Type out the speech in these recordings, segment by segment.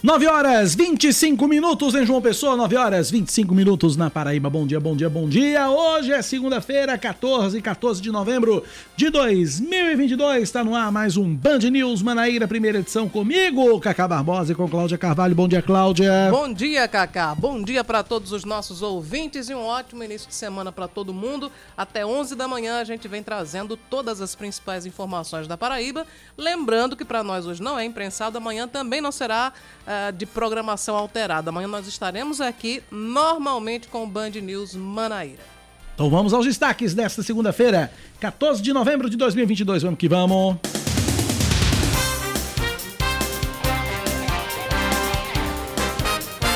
9 horas 25 minutos em João Pessoa, 9 horas 25 minutos na Paraíba. Bom dia, bom dia, bom dia. Hoje é segunda-feira, 14, 14 de novembro de 2022. Está no ar mais um Band News Manaíra, primeira edição comigo, Cacá Barbosa e com Cláudia Carvalho. Bom dia, Cláudia. Bom dia, Cacá. Bom dia para todos os nossos ouvintes e um ótimo início de semana para todo mundo. Até 11 da manhã a gente vem trazendo todas as principais informações da Paraíba. Lembrando que para nós hoje não é imprensado, amanhã também não será uh, de programação alterada. Amanhã nós estaremos aqui normalmente com o Band News Manaíra. Então vamos aos destaques desta segunda-feira, 14 de novembro de 2022. Vamos que vamos.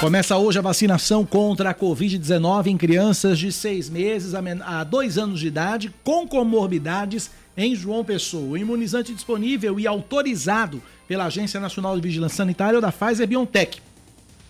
Começa hoje a vacinação contra a Covid-19 em crianças de seis meses a dois anos de idade com comorbidades em João Pessoa. O imunizante disponível e autorizado pela Agência Nacional de Vigilância Sanitária da Pfizer BioNTech.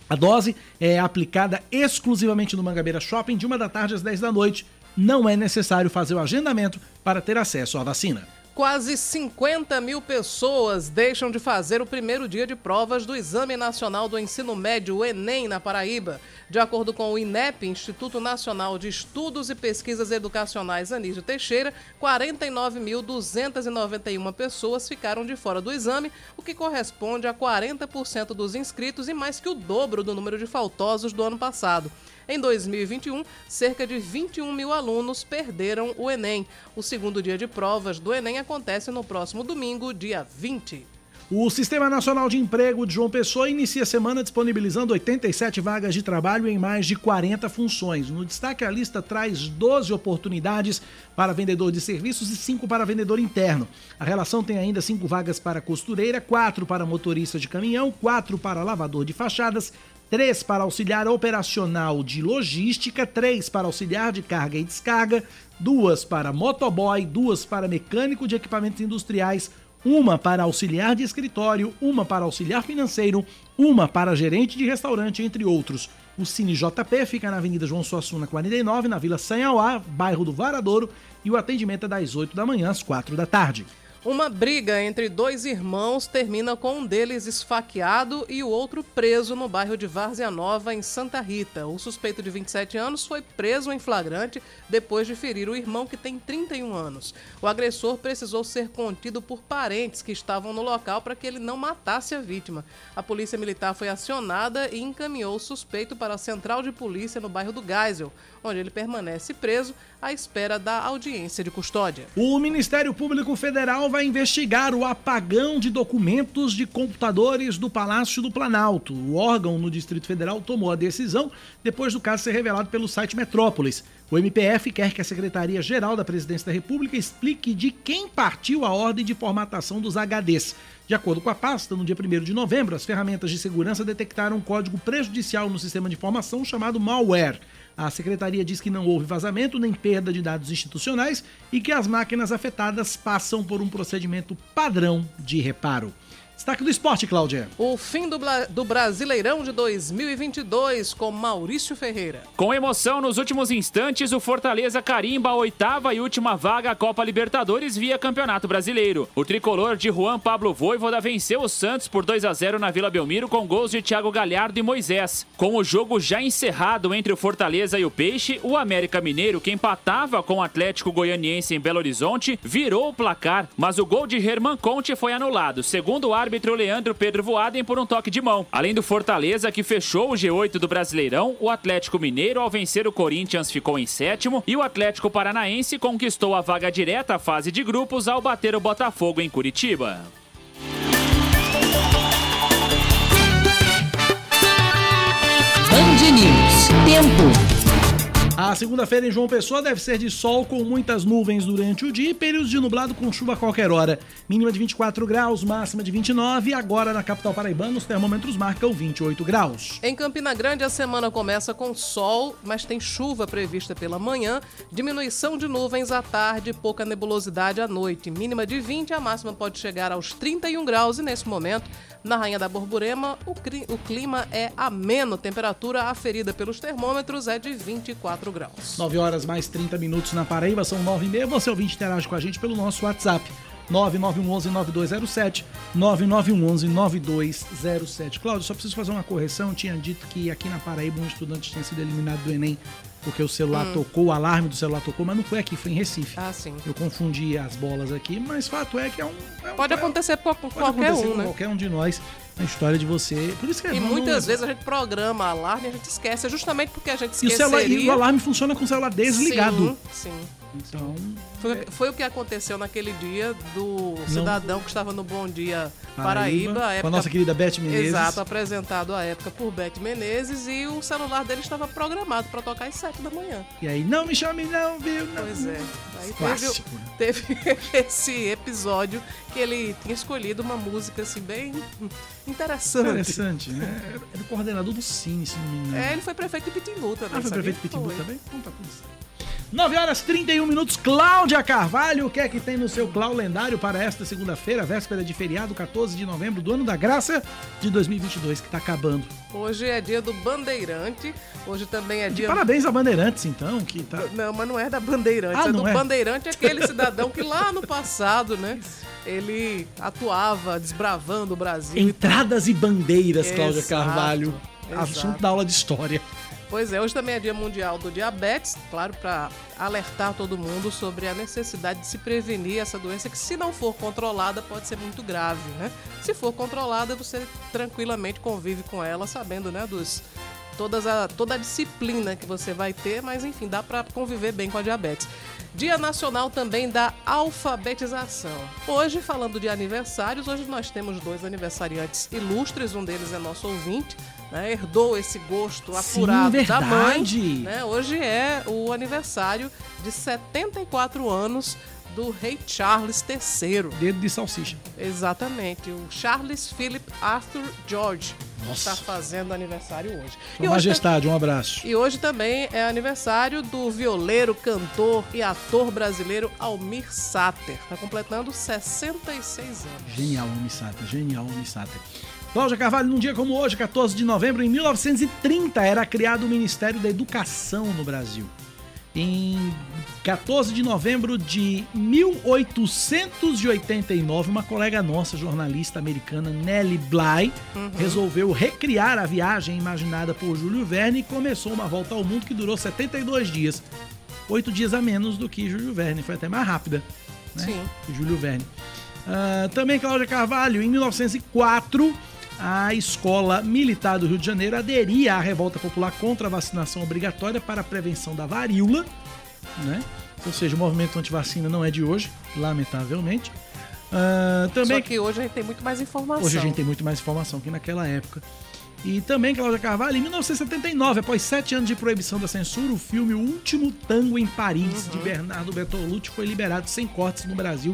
A dose é aplicada exclusivamente no Mangabeira Shopping de uma da tarde às 10 da noite. Não é necessário fazer o agendamento para ter acesso à vacina. Quase 50 mil pessoas deixam de fazer o primeiro dia de provas do Exame Nacional do Ensino Médio, Enem, na Paraíba. De acordo com o INEP, Instituto Nacional de Estudos e Pesquisas Educacionais Anísio Teixeira, 49.291 pessoas ficaram de fora do exame, o que corresponde a 40% dos inscritos e mais que o dobro do número de faltosos do ano passado. Em 2021, cerca de 21 mil alunos perderam o Enem. O segundo dia de provas do Enem acontece no próximo domingo, dia 20. O Sistema Nacional de Emprego de João Pessoa inicia a semana disponibilizando 87 vagas de trabalho em mais de 40 funções. No destaque, a lista traz 12 oportunidades para vendedor de serviços e 5 para vendedor interno. A relação tem ainda 5 vagas para costureira, 4 para motorista de caminhão, 4 para lavador de fachadas, três para auxiliar operacional de logística, três para auxiliar de carga e descarga, duas para motoboy, duas para mecânico de equipamentos industriais, uma para auxiliar de escritório, uma para auxiliar financeiro, uma para gerente de restaurante, entre outros. O Cine JP fica na Avenida João Suassuna 49, na Vila Sanhauá, bairro do Varadouro, e o atendimento é das 8 da manhã às 4 da tarde. Uma briga entre dois irmãos termina com um deles esfaqueado e o outro preso no bairro de Várzea Nova, em Santa Rita. O suspeito de 27 anos foi preso em flagrante depois de ferir o irmão, que tem 31 anos. O agressor precisou ser contido por parentes que estavam no local para que ele não matasse a vítima. A polícia militar foi acionada e encaminhou o suspeito para a central de polícia no bairro do Geisel, onde ele permanece preso à espera da audiência de custódia. O Ministério Público Federal vai investigar o apagão de documentos de computadores do Palácio do Planalto. O órgão no Distrito Federal tomou a decisão depois do caso ser revelado pelo site Metrópolis. O MPF quer que a Secretaria-Geral da Presidência da República explique de quem partiu a ordem de formatação dos HDs. De acordo com a pasta, no dia 1 de novembro, as ferramentas de segurança detectaram um código prejudicial no sistema de informação chamado malware. A secretaria diz que não houve vazamento nem perda de dados institucionais e que as máquinas afetadas passam por um procedimento padrão de reparo. Destaque do esporte, Cláudia. O fim do, do Brasileirão de 2022 com Maurício Ferreira. Com emoção, nos últimos instantes, o Fortaleza carimba a oitava e última vaga à Copa Libertadores via Campeonato Brasileiro. O tricolor de Juan Pablo Voivoda venceu o Santos por 2 a 0 na Vila Belmiro com gols de Thiago Galhardo e Moisés. Com o jogo já encerrado entre o Fortaleza e o Peixe, o América Mineiro, que empatava com o Atlético Goianiense em Belo Horizonte, virou o placar, mas o gol de Herman Conte foi anulado, segundo o árbitro Leandro Pedro Voaden por um toque de mão. Além do Fortaleza, que fechou o G8 do Brasileirão, o Atlético Mineiro, ao vencer o Corinthians, ficou em sétimo e o Atlético Paranaense conquistou a vaga direta à fase de grupos ao bater o Botafogo em Curitiba. Band News. Tempo. A segunda-feira em João Pessoa deve ser de sol com muitas nuvens durante o dia e períodos de nublado com chuva a qualquer hora. Mínima de 24 graus, máxima de 29 e agora na capital paraibana os termômetros marcam 28 graus. Em Campina Grande a semana começa com sol, mas tem chuva prevista pela manhã, diminuição de nuvens à tarde pouca nebulosidade à noite. Mínima de 20, a máxima pode chegar aos 31 graus e nesse momento na Rainha da Borborema, o clima é ameno. Temperatura aferida pelos termômetros é de 24 graus. 9 horas mais 30 minutos na Paraíba, são 9 e meia. Você ouvinte interage com a gente pelo nosso WhatsApp. 9911-9207, 9911-9207. Cláudio, só preciso fazer uma correção. Tinha dito que aqui na Paraíba um estudante tinha sido eliminado do Enem porque o celular tocou, o alarme do celular tocou, mas não foi aqui, foi em Recife. Ah, sim. Eu confundi as bolas aqui, mas fato é que é um. é um- Pode é- acontecer com pode qualquer acontecer um, com né? qualquer um de nós. A história de você. Por isso que é E bom muitas não- vezes a gente programa alarme e a gente esquece. É justamente porque a gente E o, celular, e o alarme funciona com o celular desligado. Sim, sim. Então. Foi, foi o que aconteceu naquele dia do cidadão que estava no Bom Dia Paraíba. Paraíba, a com a época- nossa querida Beth Menezes. Exato, apresentado à época por Beth Menezes e o celular dele estava programado para tocar às 7 da manhã. E aí, não me chame, não, viu? Não. Pois é. Aí teve, Clássico. né? teve esse episódio que ele tinha escolhido uma música assim bem interessante. Interessante, né? Era o coordenador do Cine, se não me engano. É, ele foi prefeito de Pitimbu também. Ah, foi sabia? prefeito de Pitimbu também? Então tá tudo certo. 9 horas 31 minutos, Cláudia Carvalho, o que é que tem no seu Clau lendário para esta segunda-feira, véspera de feriado, 14 de novembro do ano da graça de 2022, que tá acabando. Hoje é dia do Bandeirante. Hoje também é De dia. parabéns a Bandeirantes, então, que tá... Não, mas não é da Bandeirante. Ah, é do é? Bandeirante, aquele cidadão que lá no passado, né? Ele atuava desbravando o Brasil. Entradas e bandeiras, Cláudia Exato, Carvalho. exato. Assunto da aula de história. Pois é, hoje também é Dia Mundial do Diabetes, claro, para alertar todo mundo sobre a necessidade de se prevenir essa doença que, se não for controlada, pode ser muito grave, né? Se for controlada, você tranquilamente convive com ela, sabendo, né, dos todas a, toda a disciplina que você vai ter, mas enfim, dá para conviver bem com a diabetes. Dia Nacional também da Alfabetização. Hoje, falando de aniversários, hoje nós temos dois aniversariantes ilustres, um deles é nosso ouvinte, né, herdou esse gosto Sim, apurado da mãe. né? Hoje é o aniversário de 74 anos do rei Charles III. Dedo de salsicha. Exatamente, o Charles Philip Arthur George Nossa. está fazendo aniversário hoje. Sua E hoje, Majestade, um abraço. e hoje também é aniversário do violeiro, cantor e ator brasileiro Almir Sater. Está completando 66 anos. Genial, Homem Sater. Genial, Homem Sater. Cláudia Carvalho, num dia como hoje, 14 de novembro, em 1930, era criado o Ministério da Educação no Brasil. Em 14 de novembro de 1889, uma colega nossa, jornalista americana, Nellie Bly, resolveu recriar a viagem imaginada por Júlio Verne e começou uma volta ao mundo que durou 72 dias. Oito dias a menos do que Júlio Verne, foi até mais rápida né? Sim. que Júlio Verne. Ah, também Cláudia Carvalho, em 1904, a Escola Militar do Rio de Janeiro aderia à revolta popular contra a vacinação obrigatória para a prevenção da varíola, né? Ou seja, o movimento antivacina não é de hoje, lamentavelmente. Ah, também Só que hoje a gente tem muito mais informação. Hoje a gente tem muito mais informação que naquela época. E também, Cláudia Carvalho, em 1979, após sete anos de proibição da censura, o filme O Último Tango em Paris, de Bernardo Bertolucci, foi liberado sem cortes no Brasil.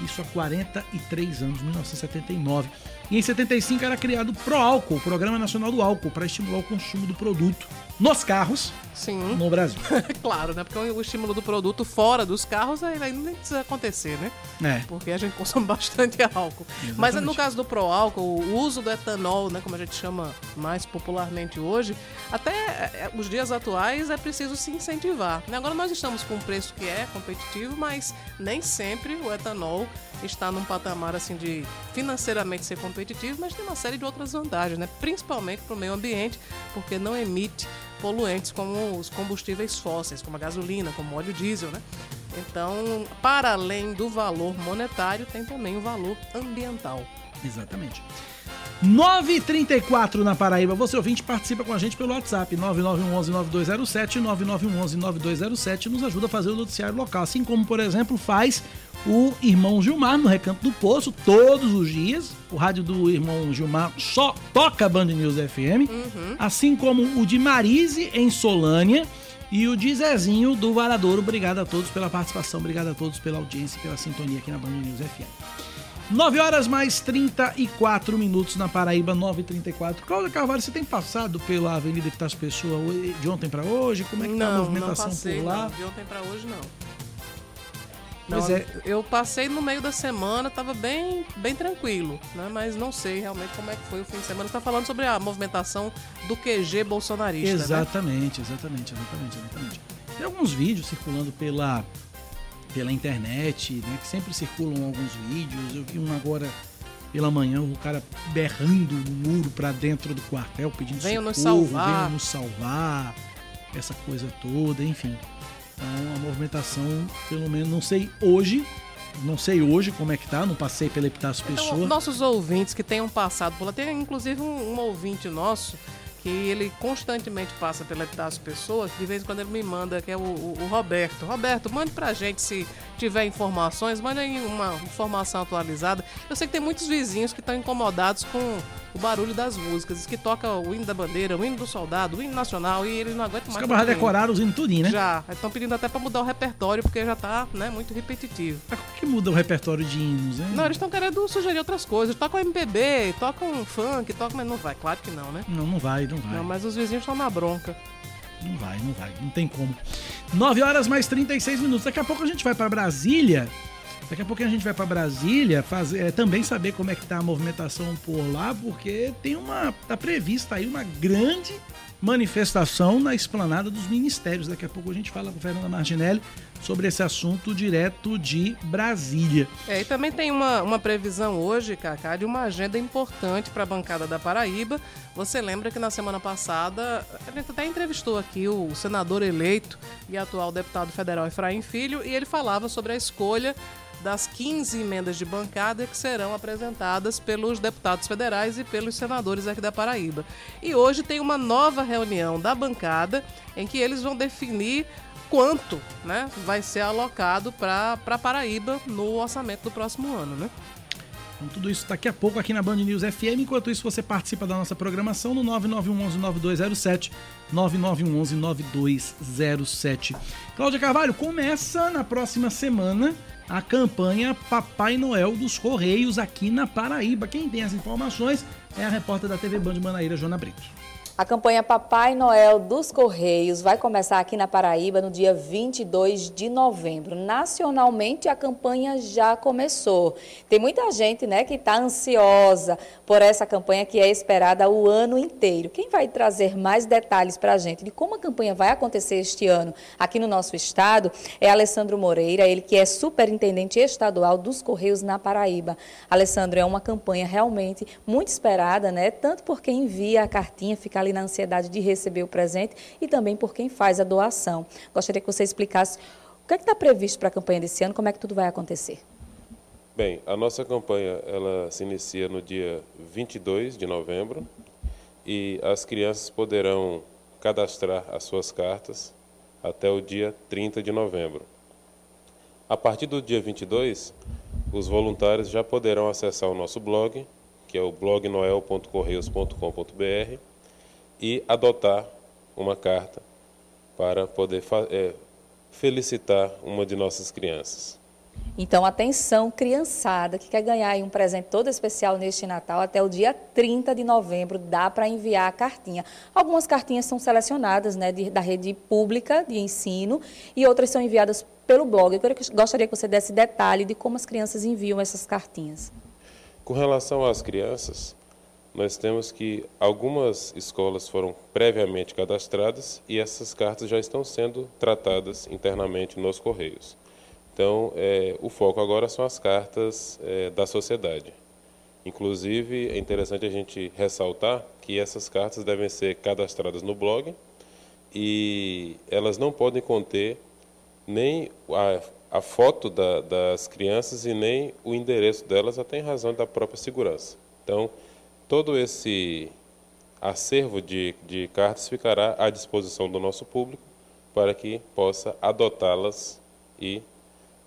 Isso há 43 anos, 1979. E em 75 era criado o ProAlcool, o Programa Nacional do Álcool, para estimular o consumo do produto nos carros Sim. no Brasil. claro, né? Porque o estímulo do produto fora dos carros aí aí nem precisa acontecer, né? É. Porque a gente consome bastante álcool. Mas no caso do pró-álcool, o uso do etanol, né, como a gente chama mais popularmente hoje, até é, os dias atuais é preciso se incentivar. né? Agora nós estamos com um preço que é competitivo, mas nem sempre o etanol está num patamar assim de financeiramente ser competitivo, mas tem uma série de outras vantagens, né? Principalmente para o meio ambiente, porque não emite poluentes como os combustíveis fósseis, como a gasolina, como óleo diesel, né? Então, para além do valor monetário, tem também o valor ambiental. Exatamente. 9h34 na Paraíba. Você ouvinte participa com a gente pelo WhatsApp 9911-9207, 9911-9207. Nos ajuda a fazer o noticiário local. Assim como, por exemplo, faz o irmão Gilmar no Recanto do Poço todos os dias. O rádio do irmão Gilmar só toca Band News FM. Assim como o de Marise em Solânia. E o de Zezinho do Varadouro. Obrigado a todos pela participação, obrigado a todos pela audiência e pela sintonia aqui na Band News FM. 9 horas mais 34 minutos na Paraíba, 9h34. Cláudia Carvalho, você tem passado pela Avenida Epitácio Pessoa ho- de ontem para hoje? Como é que tá a não, não movimentação passei, por lá? não. De ontem para hoje, não. Não, é. Eu passei no meio da semana, tava bem, bem tranquilo, né? Mas não sei realmente como é que foi o fim de semana. Você tá falando sobre a movimentação do QG bolsonarista, né? Exatamente, exatamente, exatamente, exatamente. Tem alguns vídeos circulando pela pela internet, né, que sempre circulam alguns vídeos. Eu vi um agora pela manhã, o cara berrando no muro para dentro do quartel, pedindo venham socorro, nos salvar. venham nos salvar, essa coisa toda, enfim. Então, a movimentação, pelo menos, não sei hoje, não sei hoje como é que tá, não passei pela Epitácio Então, Pessoa. nossos ouvintes que tenham passado por lá, tem inclusive um, um ouvinte nosso que ele constantemente passa pela Epitácio Pessoa, que de vez em quando ele me manda, que é o, o- o Roberto. Roberto, mande pra gente se tiver informações, mande aí uma informação atualizada. Eu sei que tem muitos vizinhos que estão incomodados com o barulho das músicas, diz que toca o hino da bandeira, o hino do soldado, o hino nacional, e eles não aguentam Os mais. tanto hino. decoraram os hinos tudinho, né? Já, estão pedindo até pra mudar o repertório, porque já tá né, muito repetitivo. Mas como que muda o repertório de hinos, né? Não, eles estão querendo sugerir outras coisas. Tocam MPB, tocam funk, tocam. Mas não vai, claro que não, né? Não, não vai, não vai. Não, mas os vizinhos estão na bronca. Não vai, não vai, não tem como. 9 horas mais 36 minutos. Daqui a pouco a gente vai para Brasília. Daqui a pouco a gente vai para Brasília fazer, é, também saber como é que tá a movimentação por lá, porque tem uma tá prevista aí uma grande manifestação na esplanada dos ministérios. Daqui a pouco a gente fala com Fernanda Marginelli sobre esse assunto direto de Brasília. É, e também tem uma, uma previsão hoje, Cacá, de uma agenda importante para a bancada da Paraíba. Você lembra que na semana passada a gente até entrevistou aqui o senador eleito e atual deputado federal Efraim Filho, e ele falava sobre a escolha das 15 emendas de bancada que serão apresentadas pelos deputados federais e pelos senadores aqui da Paraíba. E hoje tem uma nova reunião da bancada em que eles vão definir quanto né, vai ser alocado para Paraíba no orçamento do próximo ano. Né? Então, tudo isso daqui a pouco aqui na Band News FM. Enquanto isso, você participa da nossa programação no 9911-9207. 9911-9207. Cláudia Carvalho, começa na próxima semana a campanha Papai Noel dos Correios aqui na Paraíba. Quem tem as informações é a repórter da TV Band Manaíra, Jona Brito. A campanha Papai Noel dos Correios vai começar aqui na Paraíba no dia 22 de novembro. Nacionalmente, a campanha já começou. Tem muita gente né, que está ansiosa por essa campanha que é esperada o ano inteiro. Quem vai trazer mais detalhes para a gente de como a campanha vai acontecer este ano aqui no nosso estado é Alessandro Moreira, ele que é superintendente estadual dos Correios na Paraíba. Alessandro, é uma campanha realmente muito esperada, né? Tanto por quem envia a cartinha, fica ali na ansiedade de receber o presente e também por quem faz a doação. Gostaria que você explicasse o que é está previsto para a campanha desse ano, como é que tudo vai acontecer. Bem, a nossa campanha ela se inicia no dia 22 de novembro e as crianças poderão cadastrar as suas cartas até o dia 30 de novembro. A partir do dia 22, os voluntários já poderão acessar o nosso blog, que é o blognoel.correios.com.br, e adotar uma carta para poder eh, felicitar uma de nossas crianças. Então, atenção, criançada que quer ganhar um presente todo especial neste Natal, até o dia 30 de novembro dá para enviar a cartinha. Algumas cartinhas são selecionadas né, de- da rede pública de ensino e outras são enviadas pelo blog. Eu gostaria que você desse detalhe de como as crianças enviam essas cartinhas. Com relação às crianças, nós temos que algumas escolas foram previamente cadastradas e essas cartas já estão sendo tratadas internamente nos Correios. Então, eh, o foco agora são as cartas eh, da sociedade. Inclusive, é interessante a gente ressaltar que essas cartas devem ser cadastradas no blog e elas não podem conter nem a, a foto da- das crianças e nem o endereço delas, até em razão da própria segurança. Então, todo esse acervo de, de cartas ficará à disposição do nosso público para que possa adotá-las e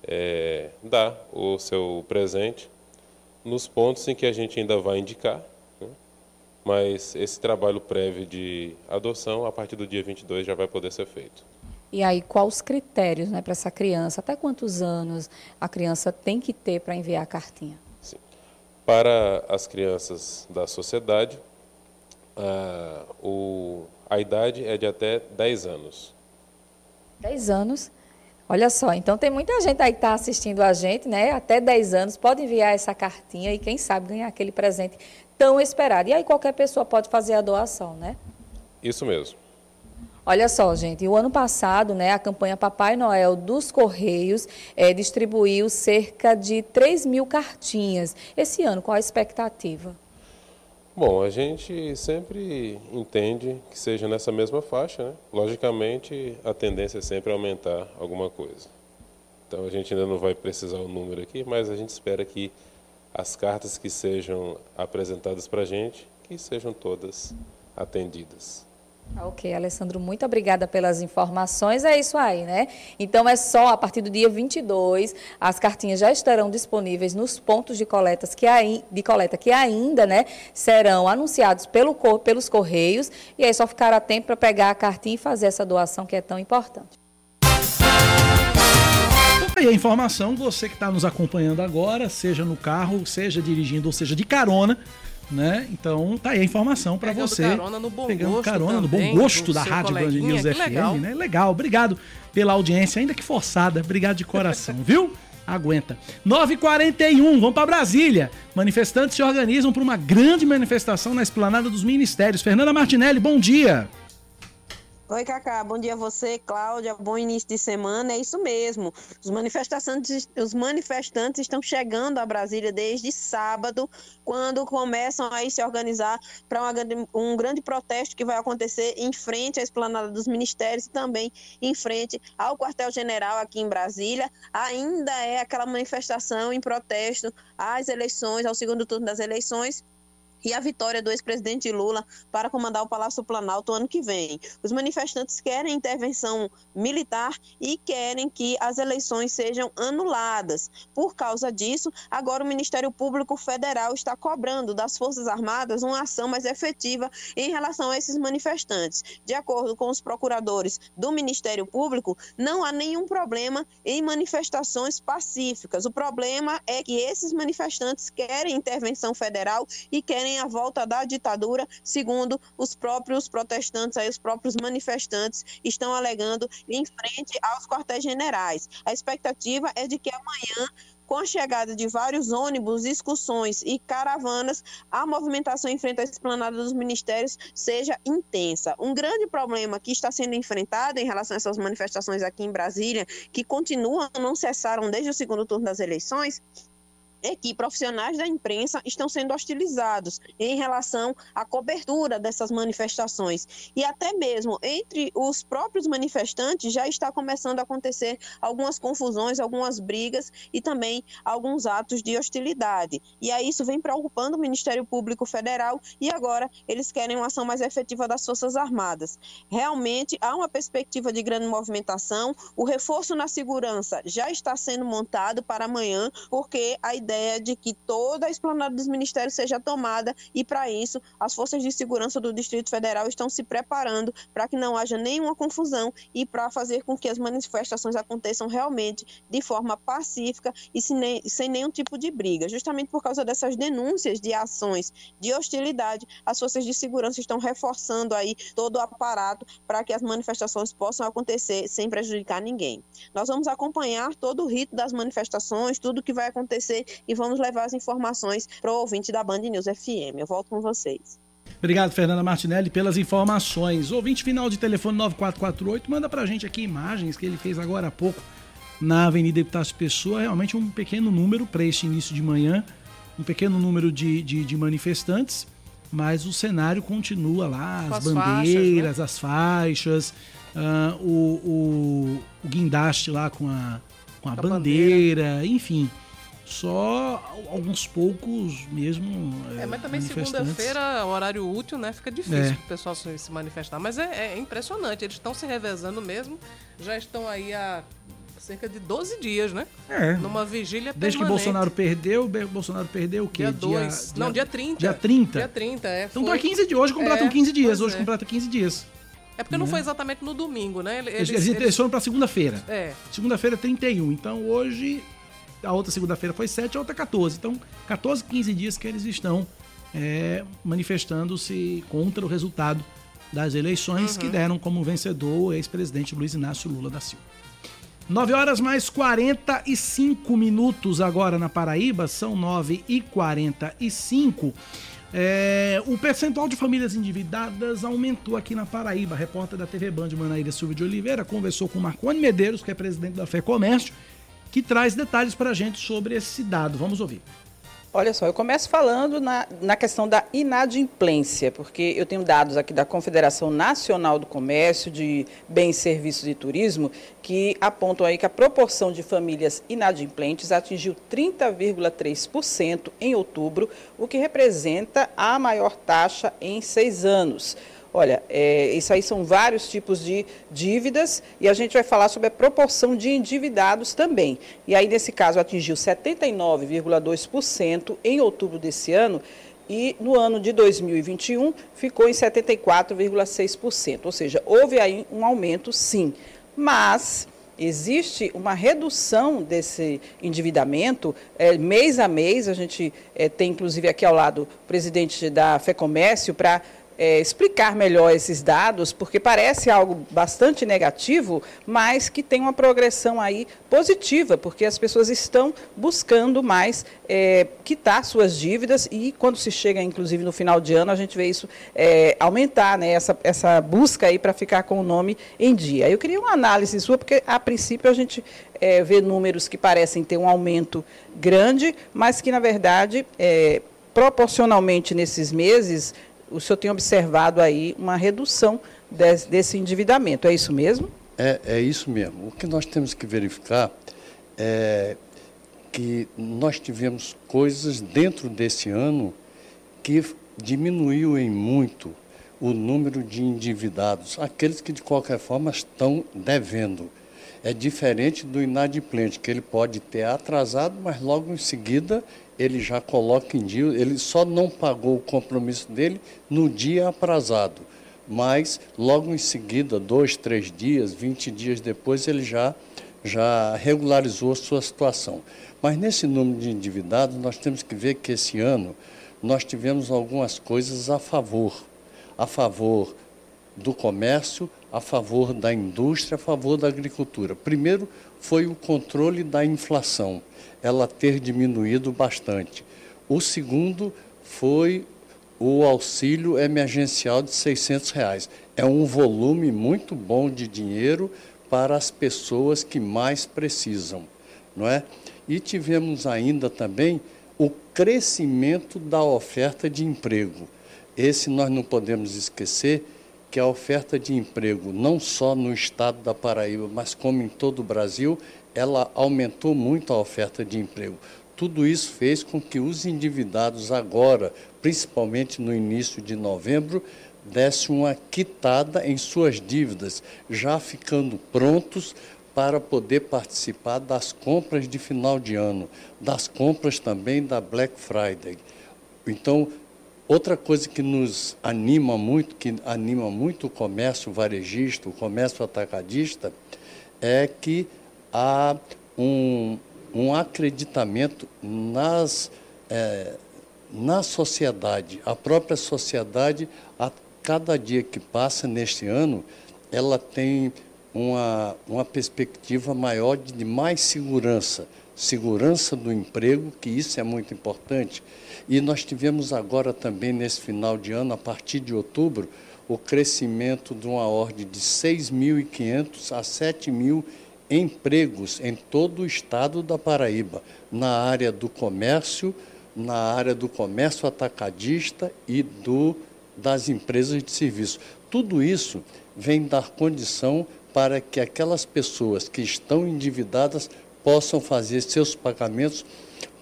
eh, dar o seu presente nos pontos em que a gente ainda vai indicar, né? mas esse trabalho prévio de adoção, a partir do dia 22, já vai poder ser feito. E aí, quais os critérios né, para essa criança? Até quantos anos a criança tem que ter para enviar a cartinha? Para as crianças da sociedade, ah, o- a idade é de até 10 anos. 10 anos. Olha só, então tem muita gente aí que está assistindo a gente, né? Até 10 anos, pode enviar essa cartinha e quem sabe ganhar aquele presente tão esperado. E aí qualquer pessoa pode fazer a doação, né? Isso mesmo. Olha só, gente, o ano passado, né, a campanha Papai Noel dos Correios é, distribuiu cerca de 3 mil cartinhas. Esse ano, qual a expectativa? Bom, a gente sempre entende que seja nessa mesma faixa, né? Logicamente, a tendência é sempre aumentar alguma coisa. Então, a gente ainda não vai precisar o número aqui, mas a gente espera que as cartas que sejam apresentadas para a gente, que sejam todas atendidas. Ok, Alessandro, muito obrigada pelas informações. É isso aí, né? Então é só a partir do dia 22, as cartinhas já estarão disponíveis nos pontos de, coletas que aí, de coleta que ainda, né, serão anunciados pelo, pelos correios. E aí só ficar a tempo para pegar a cartinha e fazer essa doação que é tão importante. Aí a informação, você que está nos acompanhando agora, seja no carro, seja dirigindo ou seja de carona, né? Então tá aí a informação para você. Carona no bom pegando gosto carona também, no bom gosto da Rádio Band News FM, legal. né? Legal, obrigado pela audiência, ainda que forçada. Obrigado de coração, viu? Aguenta. 9h41, vamos para Brasília. Manifestantes se organizam para uma grande manifestação na esplanada dos ministérios. Fernanda Martinelli, bom dia. Oi, Cacá. Bom dia a você, Cláudia. Bom início de semana. É isso mesmo. Os manifestantes, os manifestantes estão chegando a Brasília desde sábado, quando começam a se organizar para um grande protesto que vai acontecer em frente à esplanada dos ministérios e também em frente ao quartel-general aqui em Brasília. Ainda é aquela manifestação em protesto às eleições, ao segundo turno das eleições e a vitória do ex-presidente Lula para comandar o Palácio Planalto ano que vem. Os manifestantes querem intervenção militar e querem que as eleições sejam anuladas. Por causa disso, agora o Ministério Público Federal está cobrando das Forças Armadas uma ação mais efetiva em relação a esses manifestantes. De acordo com os procuradores do Ministério Público, não há nenhum problema em manifestações pacíficas. O problema é que esses manifestantes querem intervenção federal e querem querem a volta da ditadura, segundo os próprios protestantes, aí, os próprios manifestantes estão alegando em frente aos quartéis generais. A expectativa é de que amanhã com a chegada de vários ônibus, excursões e caravanas, a movimentação em frente à esplanada dos ministérios seja intensa. Um grande problema que está sendo enfrentado em relação a essas manifestações aqui em Brasília, que continuam, não cessaram desde o segundo turno das eleições, é que profissionais da imprensa estão sendo hostilizados em relação à cobertura dessas manifestações. E até mesmo entre os próprios manifestantes já está começando a acontecer algumas confusões, algumas brigas e também alguns atos de hostilidade. E aí isso vem preocupando o Ministério Público Federal e agora eles querem uma ação mais efetiva das Forças Armadas. Realmente há uma perspectiva de grande movimentação, o reforço na segurança já está sendo montado para amanhã, porque a ideia ideia de que toda a esplanada dos ministérios seja tomada e, para isso, as forças de segurança do Distrito Federal estão se preparando para que não haja nenhuma confusão e para fazer com que as manifestações aconteçam realmente de forma pacífica e sem, nenhum tipo de briga. Justamente por causa dessas denúncias de ações de hostilidade, as forças de segurança estão reforçando aí todo o aparato para que as manifestações possam acontecer sem prejudicar ninguém. Nós vamos acompanhar todo o rito das manifestações, tudo que vai acontecer e vamos levar as informações para o ouvinte da Band News FM. Eu volto com vocês. Obrigado, Fernanda Martinelli, pelas informações. Ouvinte final de telefone 9448, manda para a gente aqui imagens que ele fez agora há pouco na Avenida Epitácio Pessoa. Realmente um pequeno número para este início de manhã, um pequeno número de, de, de manifestantes, mas o cenário continua lá, as, as bandeiras, faixas, né? as faixas, uh, o, o, o, guindaste lá com a, com a, a bandeira, bandeira, enfim só alguns poucos mesmo. É, mas também segunda-feira, horário útil, né? Fica difícil é. o pessoal se manifestar. Mas é, é impressionante, eles estão se revezando mesmo, já estão aí há cerca de 12 dias, né? É. Numa vigília Desde permanente. que Bolsonaro perdeu, Bolsonaro perdeu o quê? Dia 2. Não, dia 30. Dia 30? Dia 30, é. Então tá 15 dias. Hoje completam é, 15 dias. Hoje é. completa 15 dias. É porque não né? foi exatamente no domingo, né? Eles, eles, eles foram pra segunda-feira. É. Segunda-feira 31. Então hoje a outra segunda-feira foi 7, a outra 14. Então, 14, 15 dias que eles estão é, manifestando-se contra o resultado das eleições uhum. que deram como vencedor o ex-presidente Luiz Inácio Lula da Silva. 9 horas mais 45 minutos agora na Paraíba, são 9 e 45. É, o percentual de famílias endividadas aumentou aqui na Paraíba. A repórter da TV Band, Manaíra Silva de Oliveira, conversou com Marconi Medeiros, que é presidente da Fé Comércio, que traz detalhes para a gente sobre esse dado. Vamos ouvir. Olha só, eu começo falando na, na questão da inadimplência, porque eu tenho dados aqui da Confederação Nacional do Comércio, de Bens, Serviços e Turismo, que apontam aí que a proporção de famílias inadimplentes atingiu 30,3% em outubro, o que representa a maior taxa em seis anos. Olha, é, isso aí são vários tipos de dívidas e a gente vai falar sobre a proporção de endividados também. E aí, nesse caso, atingiu 79,2% em outubro desse ano e no ano de 2021 ficou em 74,6%. Ou seja, houve aí um aumento, sim. Mas existe uma redução desse endividamento é, mês a mês. A gente é, tem, inclusive, aqui ao lado o presidente da FEComércio para é, explicar melhor esses dados, porque parece algo bastante negativo, mas que tem uma progressão aí positiva, porque as pessoas estão buscando mais é, quitar suas dívidas e quando se chega, inclusive, no final de ano, a gente vê isso é, aumentar, né, essa, essa busca aí para ficar com o nome em dia. Eu queria uma análise sua, porque a princípio a gente é, vê números que parecem ter um aumento grande, mas que, na verdade, é, proporcionalmente nesses meses, o senhor tem observado aí uma redução desse, desse endividamento. É isso mesmo? É, é isso mesmo. O que nós temos que verificar é que nós tivemos coisas dentro desse ano que diminuiu em muito o número de endividados, aqueles que de qualquer forma estão devendo. É diferente do inadimplente, que ele pode ter atrasado, mas logo em seguida ele já coloca em dia, ele só não pagou o compromisso dele no dia aprazado, mas logo em seguida, dois, três dias, vinte dias depois, ele já, já regularizou a sua situação. Mas nesse número de endividados, nós temos que ver que esse ano nós tivemos algumas coisas a favor. A favor do comércio, a favor da indústria, a favor da agricultura. Primeiro foi o controle da inflação ela ter diminuído bastante. O segundo foi o auxílio emergencial de 600 reais. É um volume muito bom de dinheiro para as pessoas que mais precisam, não é? E tivemos ainda também o crescimento da oferta de emprego. Esse nós não podemos esquecer que a oferta de emprego, não só no estado da Paraíba, mas como em todo o Brasil, ela aumentou muito a oferta de emprego. Tudo isso fez com que os endividados agora, principalmente no início de novembro, dessem uma quitada em suas dívidas, já ficando prontos para poder participar das compras de final de ano, das compras também da Black Friday. Então, outra coisa que nos anima muito, que anima muito o comércio varejista, o comércio atacadista, é que há um, um acreditamento nas, é, na sociedade. A própria sociedade, a cada dia que passa neste ano, ela tem uma, uma perspectiva maior de, de mais segurança, segurança do emprego, que isso é muito importante. E nós tivemos agora também, nesse final de ano, a partir de outubro, o crescimento de uma ordem de 6.500 a 7.000 empregos em todo o estado da Paraíba, na área do comércio, na área do comércio atacadista e do, das empresas de serviço. Tudo isso vem dar condição para que aquelas pessoas que estão endividadas possam fazer seus pagamentos,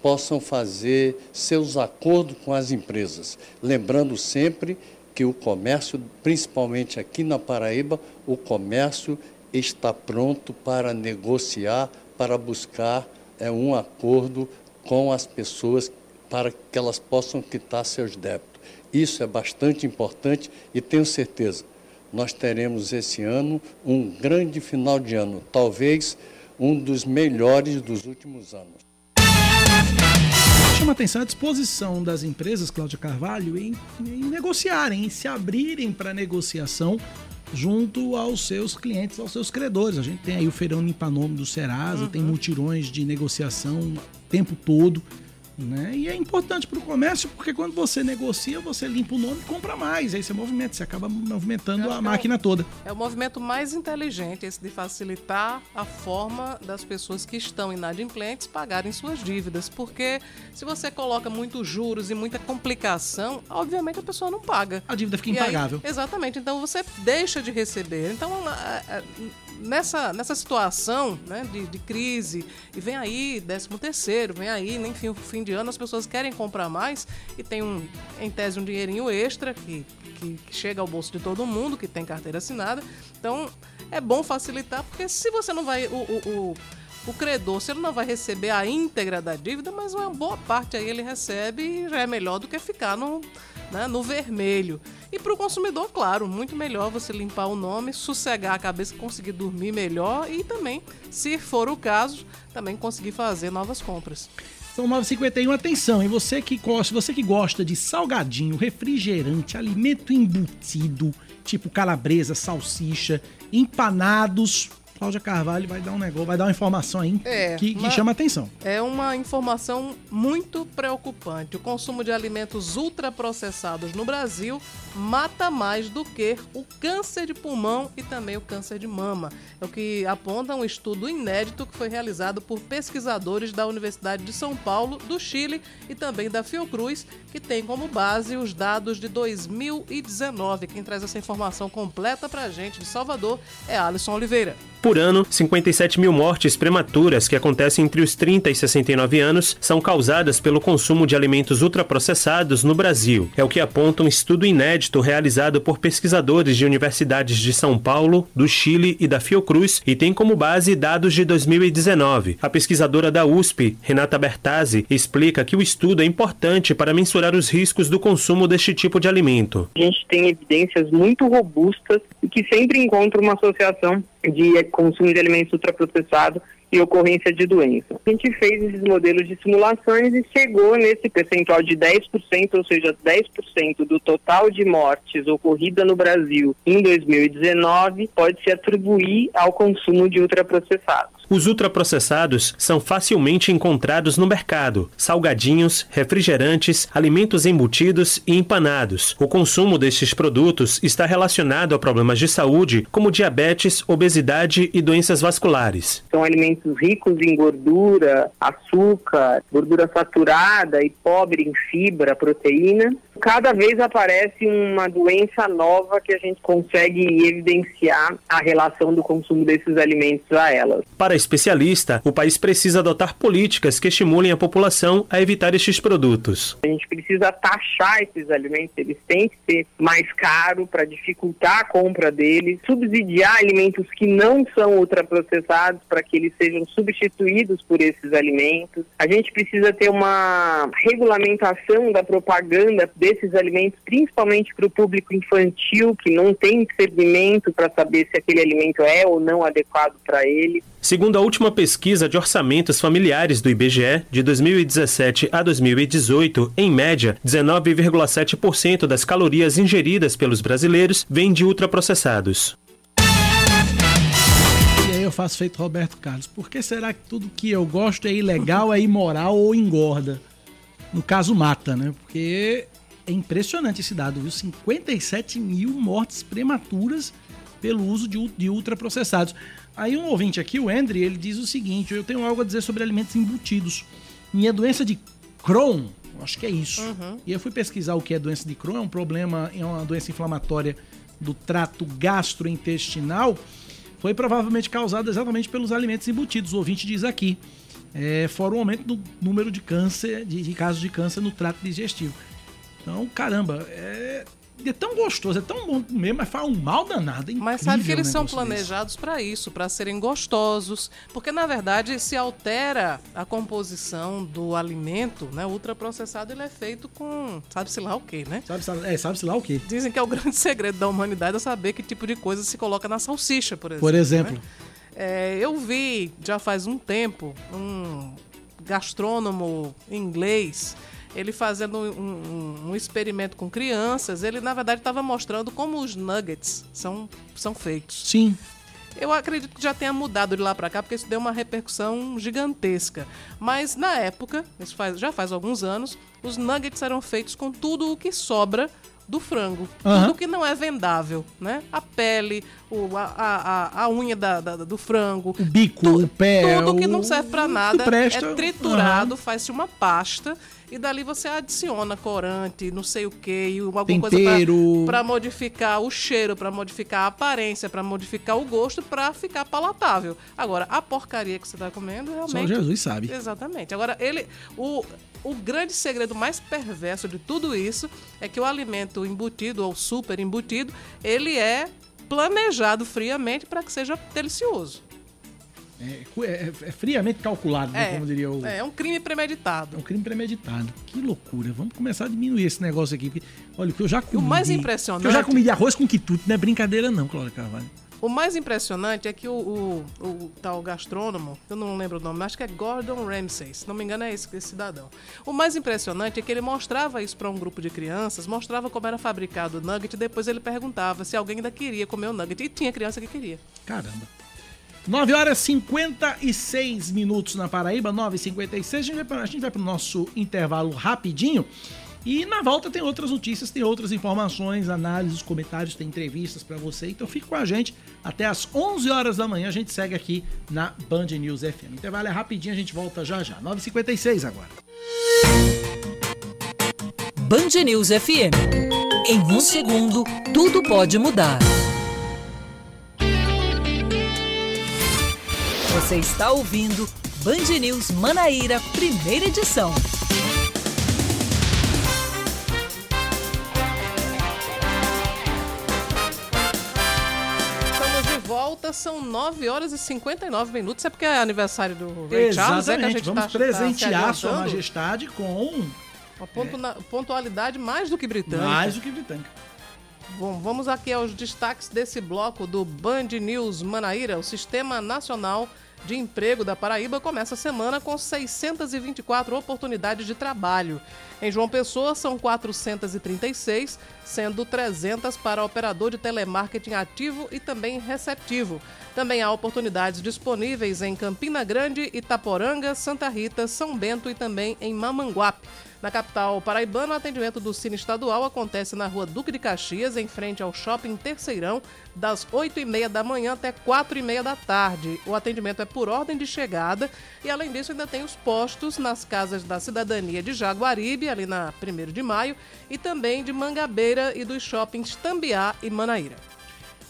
possam fazer seus acordos com as empresas. Lembrando sempre que o comércio, principalmente aqui na Paraíba, o comércio está pronto para negociar, para buscar é, um acordo com as pessoas para que elas possam quitar seus débitos. Isso é bastante importante e tenho certeza, nós teremos esse ano um grande final de ano, talvez um dos melhores dos últimos anos. Chama atenção a disposição das empresas, Cláudia Carvalho, em, em negociarem, em se abrirem para negociação junto aos seus clientes, aos seus credores. A gente tem aí o feirão limpa nome do Serasa, uhum. tem mutirões de negociação o tempo todo. Né? E é importante para o comércio porque quando você negocia, você limpa o nome e compra mais. Aí você movimenta, você acaba movimentando a máquina é o, toda. É o movimento mais inteligente, esse de facilitar a forma das pessoas que estão inadimplentes pagarem suas dívidas. Porque se você coloca muitos juros e muita complicação, obviamente a pessoa não paga. A dívida fica impagável. Aí, exatamente. Então você deixa de receber. Então, nessa, nessa situação né, de, de crise, e vem aí 13 terceiro, vem aí, enfim, o fim de ano, as pessoas querem comprar mais e tem, um, em tese, um dinheirinho extra que, que, chega ao bolso de todo mundo, que tem carteira assinada. Então, é bom facilitar, porque se você não vai... o, o, o o credor, se ele não vai receber a íntegra da dívida, mas uma boa parte aí ele recebe e já é melhor do que ficar no, né, no vermelho. E para o consumidor, claro, muito melhor você limpar o nome, sossegar a cabeça, conseguir dormir melhor e também, se for o caso, também conseguir fazer novas compras. São 9h51, atenção, e você que gosta, você que gosta de salgadinho, refrigerante, alimento embutido, tipo calabresa, salsicha, empanados, Cláudia Carvalho vai dar um negócio, vai dar uma informação aí é, que, que chama atenção. É uma informação muito preocupante. O consumo de alimentos ultraprocessados no Brasil mata mais do que o câncer de pulmão e também o câncer de mama. É o que aponta um estudo inédito que foi realizado por pesquisadores da Universidade de São Paulo, do Chile e também da Fiocruz, que tem como base os dados de 2019. Quem traz essa informação completa para a gente de Salvador é Alisson Oliveira. Por ano, 57 mil mortes prematuras que acontecem entre os 30 e 69 anos são causadas pelo consumo de alimentos ultraprocessados no Brasil. É o que aponta um estudo inédito realizado por pesquisadores de universidades de São Paulo, do Chile e da Fiocruz e tem como base dados de 2019. A pesquisadora da USP, Renata Bertazzi, explica que o estudo é importante para mensurar os riscos do consumo deste tipo de alimento. A gente tem evidências muito robustas e que sempre encontram uma associação de consumo de alimentos ultraprocessados e ocorrência de doença. A gente fez esses modelos de simulações e chegou nesse percentual de 10%, ou seja, 10% do total de mortes ocorrida no Brasil em 2019 pode se atribuir ao consumo de ultraprocessados. Os ultraprocessados são facilmente encontrados no mercado: salgadinhos, refrigerantes, alimentos embutidos e empanados. O consumo destes produtos está relacionado a problemas de saúde, como diabetes, obesidade e doenças vasculares. São alimentos ricos em gordura, açúcar, gordura saturada e pobre em fibra, proteína. Cada vez aparece uma doença nova que a gente consegue evidenciar a relação do consumo desses alimentos a elas. Para especialista, o país precisa adotar políticas que estimulem a população a evitar estes produtos. A gente precisa taxar esses alimentos, eles têm que ser mais caros para dificultar a compra deles, subsidiar alimentos que não são ultraprocessados para que eles sejam substituídos por esses alimentos. A gente precisa ter uma regulamentação da propaganda desses alimentos, principalmente para o público infantil que não tem discernimento para saber se aquele alimento é ou não adequado para ele. Segundo a última pesquisa de orçamentos familiares do IBGE, de 2017 a 2018, em média, 19,7% das calorias ingeridas pelos brasileiros vêm de ultraprocessados. E aí eu faço feito Roberto Carlos. Por que será que tudo que eu gosto é ilegal, é imoral ou engorda? No caso, mata, né? Porque é impressionante esse dado, viu? 57 mil mortes prematuras pelo uso de, de ultraprocessados. Aí um ouvinte aqui, o Andre, ele diz o seguinte: eu tenho algo a dizer sobre alimentos embutidos. Minha doença de Crohn, acho que é isso. Uhum. E eu fui pesquisar o que é doença de Crohn, é um problema, é uma doença inflamatória do trato gastrointestinal. Foi provavelmente causada exatamente pelos alimentos embutidos. O ouvinte diz aqui. É, fora o aumento do número de câncer, de, de casos de câncer no trato digestivo. Então, caramba, é, é tão gostoso, é tão bom comer, mas faz um mal danado. É mas sabe que eles são planejados para isso, para serem gostosos. Porque, na verdade, se altera a composição do alimento, né? O ultraprocessado ele é feito com sabe-se lá o quê, né? Sabe-se é, sabe lá o quê? Dizem que é o grande segredo da humanidade é saber que tipo de coisa se coloca na salsicha, por exemplo. Por exemplo. Né? É, eu vi já faz um tempo um gastrônomo inglês ele fazendo um, um, um experimento com crianças, ele na verdade estava mostrando como os nuggets são, são feitos. Sim. Eu acredito que já tenha mudado de lá para cá, porque isso deu uma repercussão gigantesca. Mas na época, isso faz, já faz alguns anos, os nuggets eram feitos com tudo o que sobra do frango. Aham. Tudo que não é vendável, né? A pele, o, a, a, a unha da, da- do frango. O bico, o pé. Tudo que não serve que nada presta. é triturado, Aham. faz-se uma pasta e dali você adiciona corante, não sei o que, alguma coisa Tempero. pra, pra modificar o cheiro, pra modificar a aparência, pra modificar o gosto, pra ficar palatável. Agora, a porcaria que você tá comendo realmente. Jesus sabe. Exatamente. Agora, ele. O, o grande segredo mais perverso de tudo isso é que o alimento embutido ou super embutido, ele é planejado friamente para que seja delicioso. É, é- é friamente calculado, né, É, como diria o. é um crime premeditado. É um crime premeditado. Que loucura. Vamos começar a diminuir esse negócio aqui. porque, olha, o que eu já comi. mais de- impressionante- o que eu já comi de arroz com quitute não é brincadeira, não, Cláudia Carvalho. O mais impressionante é que o, o- o tal gastrônomo, eu não lembro o nome, acho que é Gordon Ramsay, se não me engano é esse, esse cidadão. O mais impressionante é que ele mostrava isso para um grupo de crianças, mostrava como era fabricado o nugget, e depois ele perguntava se alguém ainda queria comer o nugget, e tinha criança que queria. Caramba. 9 horas e 56 minutos na Paraíba, 9h56. A gente vai pra- a gente vai para o nosso intervalo rapidinho. E na volta tem outras notícias, tem outras informações, análises, comentários, tem entrevistas para você. Então fique com a gente até as 11 horas da manhã. A gente segue aqui na Band News FM. Intervalo é rapidinho, a gente volta já já. 9h56 agora. Band News FM. Em um segundo, tudo pode mudar. Você está ouvindo Band News Manaíra, primeira edição. Volta, são 9 horas e 59 minutos. É porque é aniversário do Ray Charles, é que a Exatamente. gente Vamos tá, tá presentear se Sua. Majestade com Uma pontua- pontualidade mais do que britânica. mais do que britânica. Bom, vamos aqui aos destaques desse bloco do Band News Manaíra. O Sistema Nacional de Emprego da Paraíba começa a semana com 624 oportunidades de trabalho. Em João Pessoa, são 436, sendo 300 para operador de telemarketing ativo e também receptivo. Também há oportunidades disponíveis em Campina Grande, Itaporanga, Santa Rita, São Bento e também em Mamanguape. Na capital paraibana, o atendimento do Cine Estadual acontece na rua Duque de Caxias, em frente ao Shopping Terceirão, das 8h30 da manhã até 4h30 da tarde. O atendimento é por ordem de chegada e, além disso, ainda tem os postos nas casas da cidadania de Jaguaribe, ali na 1 de maio, e também de Mangabeira e dos shoppings Tambiá e Manaíra.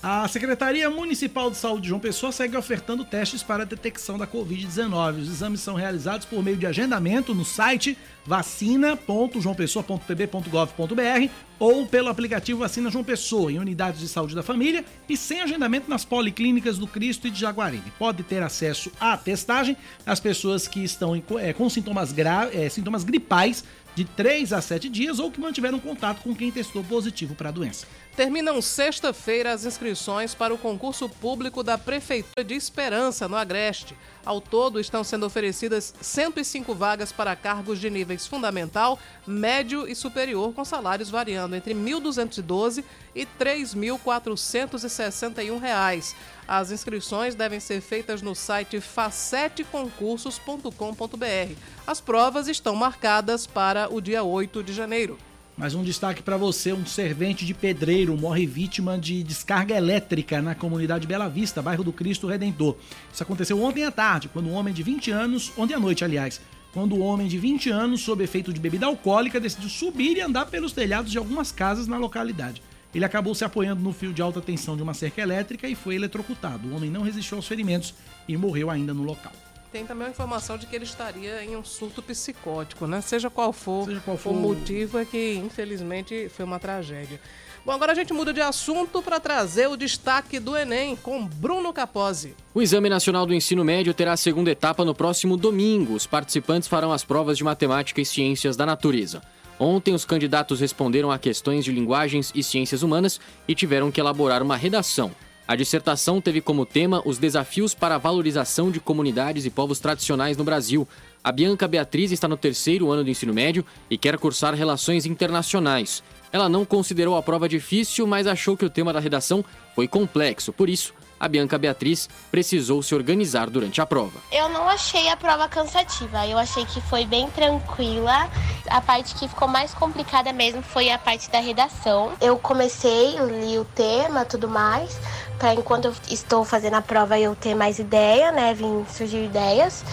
A Secretaria Municipal de Saúde de João Pessoa segue ofertando testes para a detecção da Covid-19. Os exames são realizados por meio de agendamento no site vacina.joaopessoa.pb.gov.br ou pelo aplicativo Vacina João Pessoa, em unidades de saúde da família e sem agendamento nas policlínicas do Cristo e de Jaguaribe. Pode ter acesso à testagem as pessoas que estão em- eh, com sintomas, gra- eh, sintomas gripais de 3 a 7 dias ou que mantiveram contato com quem testou positivo para a doença. Terminam sexta-feira as inscrições para o concurso público da Prefeitura de Esperança, no Agreste. Ao todo, estão sendo oferecidas 105 vagas para cargos de níveis fundamental, médio e superior, com salários variando entre R$ 1.212 e 3.461 reais. As inscrições devem ser feitas no site facetconcursos.com.br. As provas estão marcadas para o dia 8 de janeiro. Mais um destaque para você: um servente de pedreiro morre vítima de descarga elétrica na comunidade Bela Vista, bairro do Cristo Redentor. Isso aconteceu ontem à tarde, quando um homem de 20 anos, ontem à noite, aliás, quando um homem de 20 anos, sob efeito de bebida alcoólica, decidiu subir e andar pelos telhados de algumas casas na localidade. Ele acabou se apoiando no fio de alta tensão de uma cerca elétrica e foi eletrocutado. O homem não resistiu aos ferimentos e morreu ainda no local. Tem também a informação de que ele estaria em um surto psicótico, né? Seja qual for, qual for o motivo, é que infelizmente foi uma tragédia. Bom, agora a gente muda de assunto para trazer o destaque do Enem com Bruno Capozzi. O Exame Nacional do Ensino Médio terá a segunda etapa no próximo domingo. Os participantes farão as provas de matemática e ciências da natureza. Ontem, os candidatos responderam a questões de linguagens e ciências humanas e tiveram que elaborar uma redação. A dissertação teve como tema os desafios para a valorização de comunidades e povos tradicionais no Brasil. A Bianca Beatriz está no terceiro ano do ensino médio e quer cursar Relações Internacionais. Ela não considerou a prova difícil, mas achou que o tema da redação foi complexo. Por isso, a Bianca Beatriz precisou se organizar durante a prova. Eu não achei a prova cansativa, eu achei que foi bem tranquila. A parte que ficou mais complicada mesmo foi a parte da redação. Eu comecei, li o tema, tudo mais, para enquanto eu estou fazendo a prova eu ter mais ideia, né, vir surgir ideias.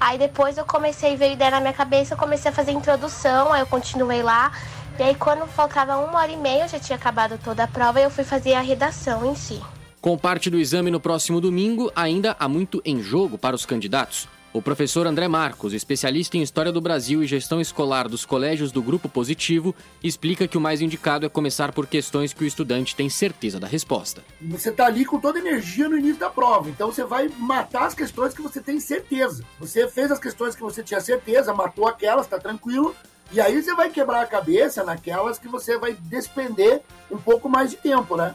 Aí depois eu comecei, veio ideia na minha cabeça, eu comecei a fazer a introdução, aí eu continuei lá. E aí quando faltava uma hora e meia, eu já tinha acabado toda a prova e eu fui fazer a redação em si. Com parte do exame no próximo domingo, ainda há muito em jogo para os candidatos. O professor André Marcos, especialista em História do Brasil e Gestão Escolar dos Colégios do Grupo Positivo, explica que o mais indicado é começar por questões que o estudante tem certeza da resposta. Você está ali com toda a energia no início da prova, então você vai matar as questões que você tem certeza. Você fez as questões que você tinha certeza, matou aquelas, está tranquilo, e aí você vai quebrar a cabeça naquelas que você vai despender um pouco mais de tempo, né?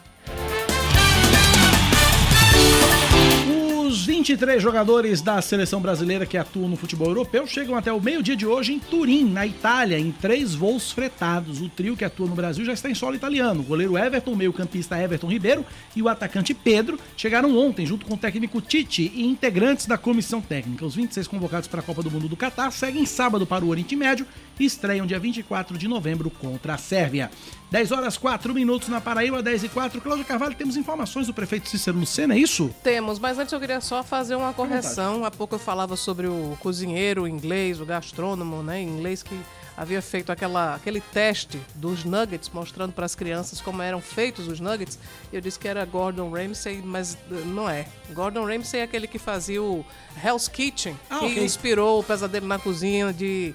Os 23 jogadores da seleção brasileira que atuam no futebol europeu chegam até o meio-dia de hoje em Turim, na Itália, em três voos fretados. O trio que atua no Brasil já está em solo italiano. O goleiro Everton, o meio-campista Everton Ribeiro e o atacante Pedro chegaram ontem, junto com o técnico Tite e integrantes da comissão técnica. Os 26 convocados para a Copa do Mundo do Catar seguem sábado para o Oriente Médio e estreiam dia 24 de novembro contra a Sérvia. 10 horas 4 minutos na Paraíba, 10 e 4. Cláudio Carvalho, temos informações do prefeito Cícero Lucena, é isso? Temos, mas antes eu queria só fazer uma correção. Há pouco eu falava sobre o cozinheiro inglês, o gastrônomo, né, inglês que havia feito aquela, aquele teste dos nuggets, mostrando para as crianças como eram feitos os nuggets. Eu disse que era Gordon Ramsay, mas não é. Gordon Ramsay é aquele que fazia o Hell's Kitchen, Ah, que ok. inspirou o Pesadelo na Cozinha de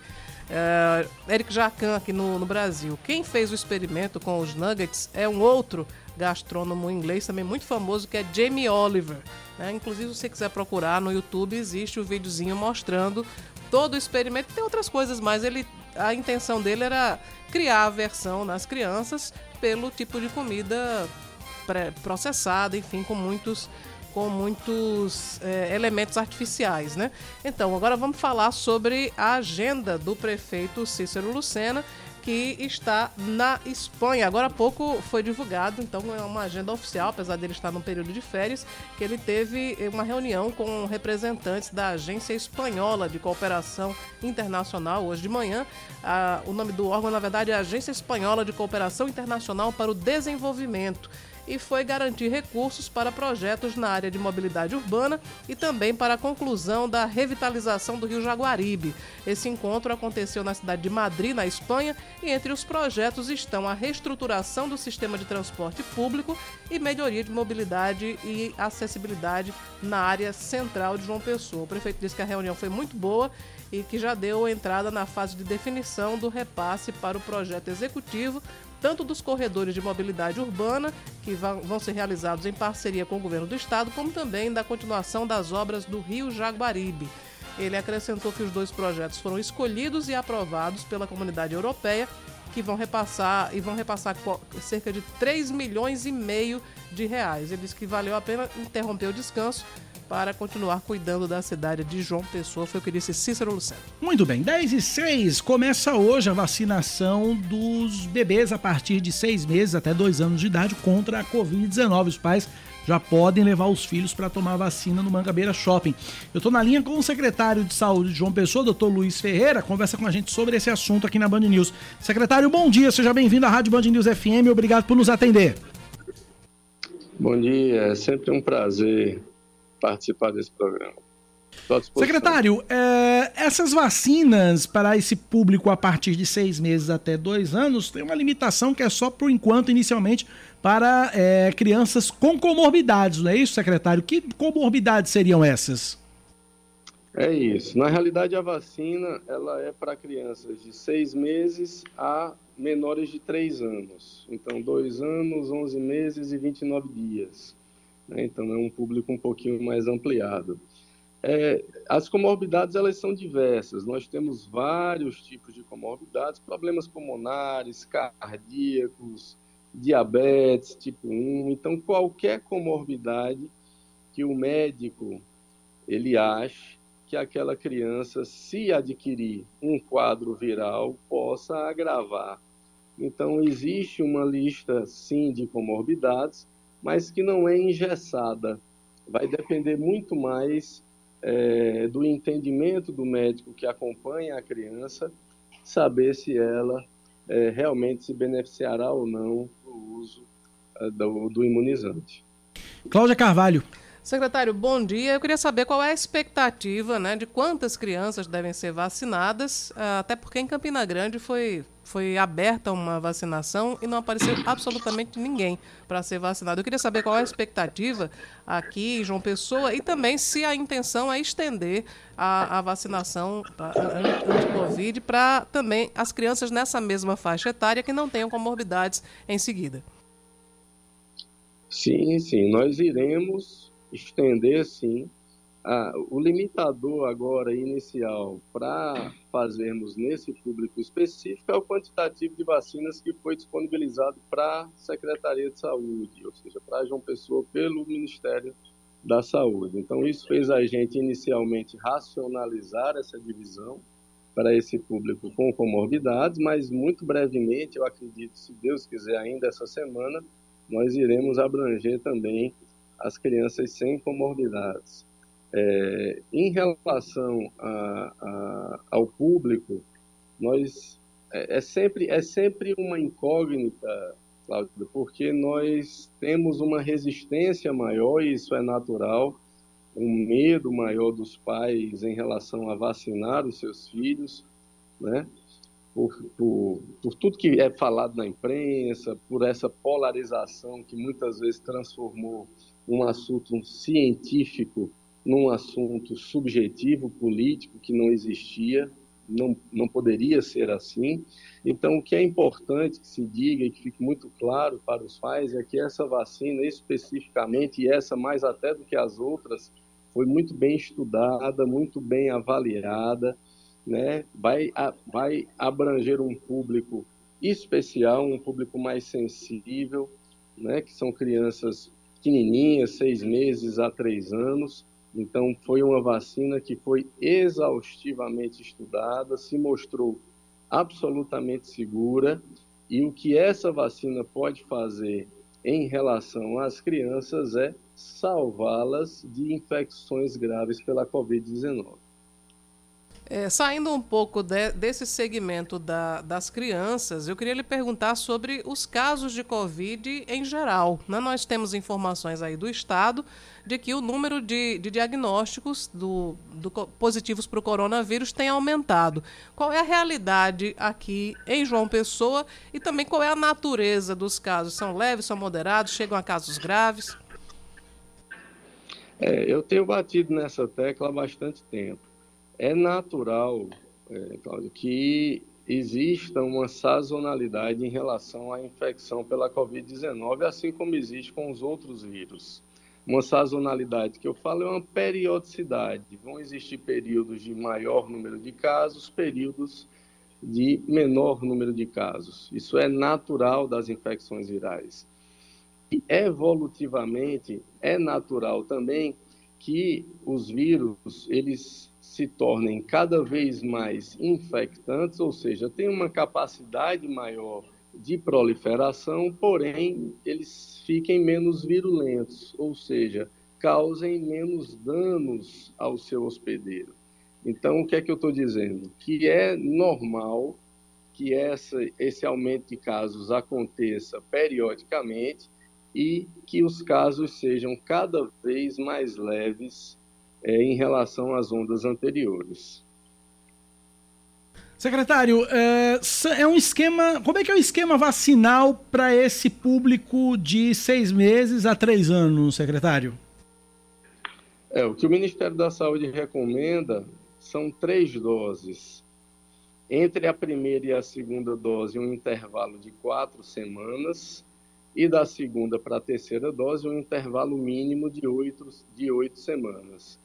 eh, Eric Jacan aqui no, no Brasil. Quem fez o experimento com os nuggets é um outro gastrônomo inglês também muito famoso que é Jamie Oliver. né? Inclusive, se você quiser procurar no YouTube, existe o videozinho mostrando todo o experimento. Tem outras coisas, mas ele, a intenção dele era criar aversão nas crianças pelo tipo de comida processada, enfim, com muitos com muitos eh, elementos artificiais, né? Então, agora vamos falar sobre a agenda do prefeito Cícero Lucena, que está na Espanha. Agora há pouco foi divulgado, então é uma agenda oficial, apesar dele estar num período de férias, que ele teve uma reunião com representantes da Agência Espanhola de Cooperação Internacional hoje de manhã. Ah, o nome do órgão, na verdade, é Agência Espanhola de Cooperação Internacional para o Desenvolvimento e foi garantir recursos para projetos na área de mobilidade urbana e também para a conclusão da revitalização do Rio Jaguaribe. Esse encontro aconteceu na cidade de Madrid, na Espanha, e entre os projetos estão a reestruturação do sistema de transporte público e melhoria de mobilidade e acessibilidade na área central de João Pessoa. O prefeito disse que a reunião foi muito boa e que já deu entrada na fase de definição do repasse para o projeto executivo tanto dos corredores de mobilidade urbana, que vão ser realizados em parceria com o governo do estado, como também da continuação das obras do Rio Jaguaribe. Ele acrescentou que os dois projetos foram escolhidos e aprovados pela comunidade europeia, que vão repassar e vão repassar cerca de 3 milhões e meio de reais. Ele disse que valeu a pena interromper o descanso para continuar cuidando da cidade de João Pessoa, foi o que disse Cícero Lucena. Muito bem, 10 e 6 começa hoje a vacinação dos bebês a partir de seis meses até dois anos de idade contra a Covid-19. Os pais já podem levar os filhos para tomar a vacina no Mangabeira Shopping. Eu estou na linha com o secretário de Saúde de João Pessoa, doutor Luiz Ferreira, conversa com a gente sobre esse assunto aqui na Band News. Secretário, bom dia, seja bem-vindo à Rádio Band News FM, obrigado por nos atender. Bom dia, é sempre um prazer participar desse programa. Secretário, é, essas vacinas para esse público a partir de seis meses até dois anos tem uma limitação que é só por enquanto, inicialmente, para é, crianças com comorbidades, não é isso, secretário? Que comorbidades seriam essas? É isso. Na realidade, a vacina ela é para crianças de seis meses a menores de três anos. Então, dois anos, 11 meses e 29 dias. né? Então, é um público um pouquinho mais ampliado. É, as comorbidades elas são diversas. Nós temos vários tipos de comorbidades, problemas pulmonares, cardíacos, diabetes tipo 1. Então, qualquer comorbidade que o médico ele ache que aquela criança, se adquirir um quadro viral, possa agravar. Então, existe uma lista, sim, de comorbidades, mas que não é engessada. vai depender muito mais é, do entendimento do médico que acompanha a criança, saber se ela é, realmente se beneficiará ou não do, do imunizante. Cláudia Carvalho. Secretário, bom dia. Eu queria saber qual é a expectativa né, de quantas crianças devem ser vacinadas, ah, até porque em Campina Grande foi, foi aberta uma vacinação e não apareceu absolutamente ninguém para ser vacinado. Eu queria saber qual é a expectativa aqui em João Pessoa e também se a intenção é estender a, a vacinação anti-Covid para também as crianças nessa mesma faixa etária que não tenham comorbidades em seguida. Sim, sim, nós iremos estender, sim. Ah, o limitador agora inicial para fazermos nesse público específico é o quantitativo de vacinas que foi disponibilizado para a Secretaria de Saúde, ou seja, para João Pessoa pelo Ministério da Saúde. Então, isso fez a gente inicialmente racionalizar essa divisão para esse público com comorbidades, mas muito brevemente, eu acredito, se Deus quiser, ainda essa semana, nós iremos abranger também as crianças sem comorbidades. É, em relação a, a, ao público, nós é, é, sempre é sempre uma incógnita, Cláudio, porque nós temos uma resistência maior e isso é natural, um medo maior dos pais em relação a vacinar os seus filhos, né? Por, por, por, tudo que é falado na imprensa, por essa polarização que muitas vezes transformou um assunto científico num assunto subjetivo, político, que não existia, não, não poderia ser assim. Então, o que é importante que se diga e que fique muito claro para os pais é que essa vacina, especificamente, e essa mais até do que as outras, foi muito bem estudada, muito bem avaliada, né? vai, vai abranger um público especial, um público mais sensível, né? que são crianças pequenininha, seis meses a três anos. Então, foi uma vacina que foi exaustivamente estudada, se mostrou absolutamente segura. E o que essa vacina pode fazer em relação às crianças é salvá-las de infecções graves pela Covid-19. É, saindo um pouco de, desse segmento da, das crianças, eu queria lhe perguntar sobre os casos de Covid em geral. Né? Nós temos informações aí do Estado de que o número de, de diagnósticos do, do positivos para o coronavírus tem aumentado. Qual é a realidade aqui em João Pessoa e também qual é a natureza dos casos? São leves, são moderados, chegam a casos graves? É, eu tenho batido nessa tecla há bastante tempo é natural, é, Cláudio, que exista uma sazonalidade em relação à infecção pela Covid-19, assim como existe com os outros vírus. Uma sazonalidade que eu falo é uma periodicidade. Vão existir períodos de maior número de casos, períodos de menor número de casos. Isso é natural das infecções virais. E evolutivamente é natural também que os vírus eles se tornem cada vez mais infectantes, ou seja, têm uma capacidade maior de proliferação, porém eles fiquem menos virulentos, ou seja, causem menos danos ao seu hospedeiro. Então, o que é que eu estou dizendo? Que é normal que essa, esse aumento de casos aconteça periodicamente e que os casos sejam cada vez mais leves é, em relação às ondas anteriores. Secretário, é, é, um esquema. Como é que é o esquema vacinal para esse público de seis meses a três anos, secretário? É, o que o Ministério da Saúde recomenda são três doses. Entre a primeira e a segunda dose, um intervalo de quatro semanas, e da segunda para a terceira dose, um intervalo mínimo de oito, de oito semanas.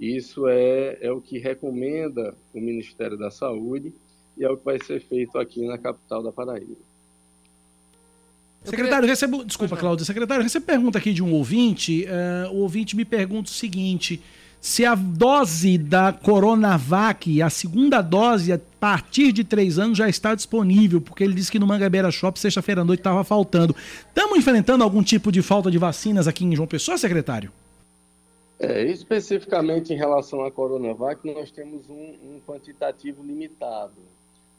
Isso é, é o que recomenda o Ministério da Saúde e é o que vai ser feito aqui na capital da Paraíba. Secretário, recebo. Desculpa, Cláudia. Secretário, recebo pergunta aqui de um ouvinte. Uh, o ouvinte me pergunta o seguinte: se a dose da Coronavac, a segunda dose, a partir de três anos, já está disponível, porque ele disse que no Mangabeira Shop, sexta-feira à noite, estava faltando. Estamos enfrentando algum tipo de falta de vacinas aqui em João Pessoa, secretário? É, especificamente em relação à Coronavac, nós temos um, um quantitativo limitado.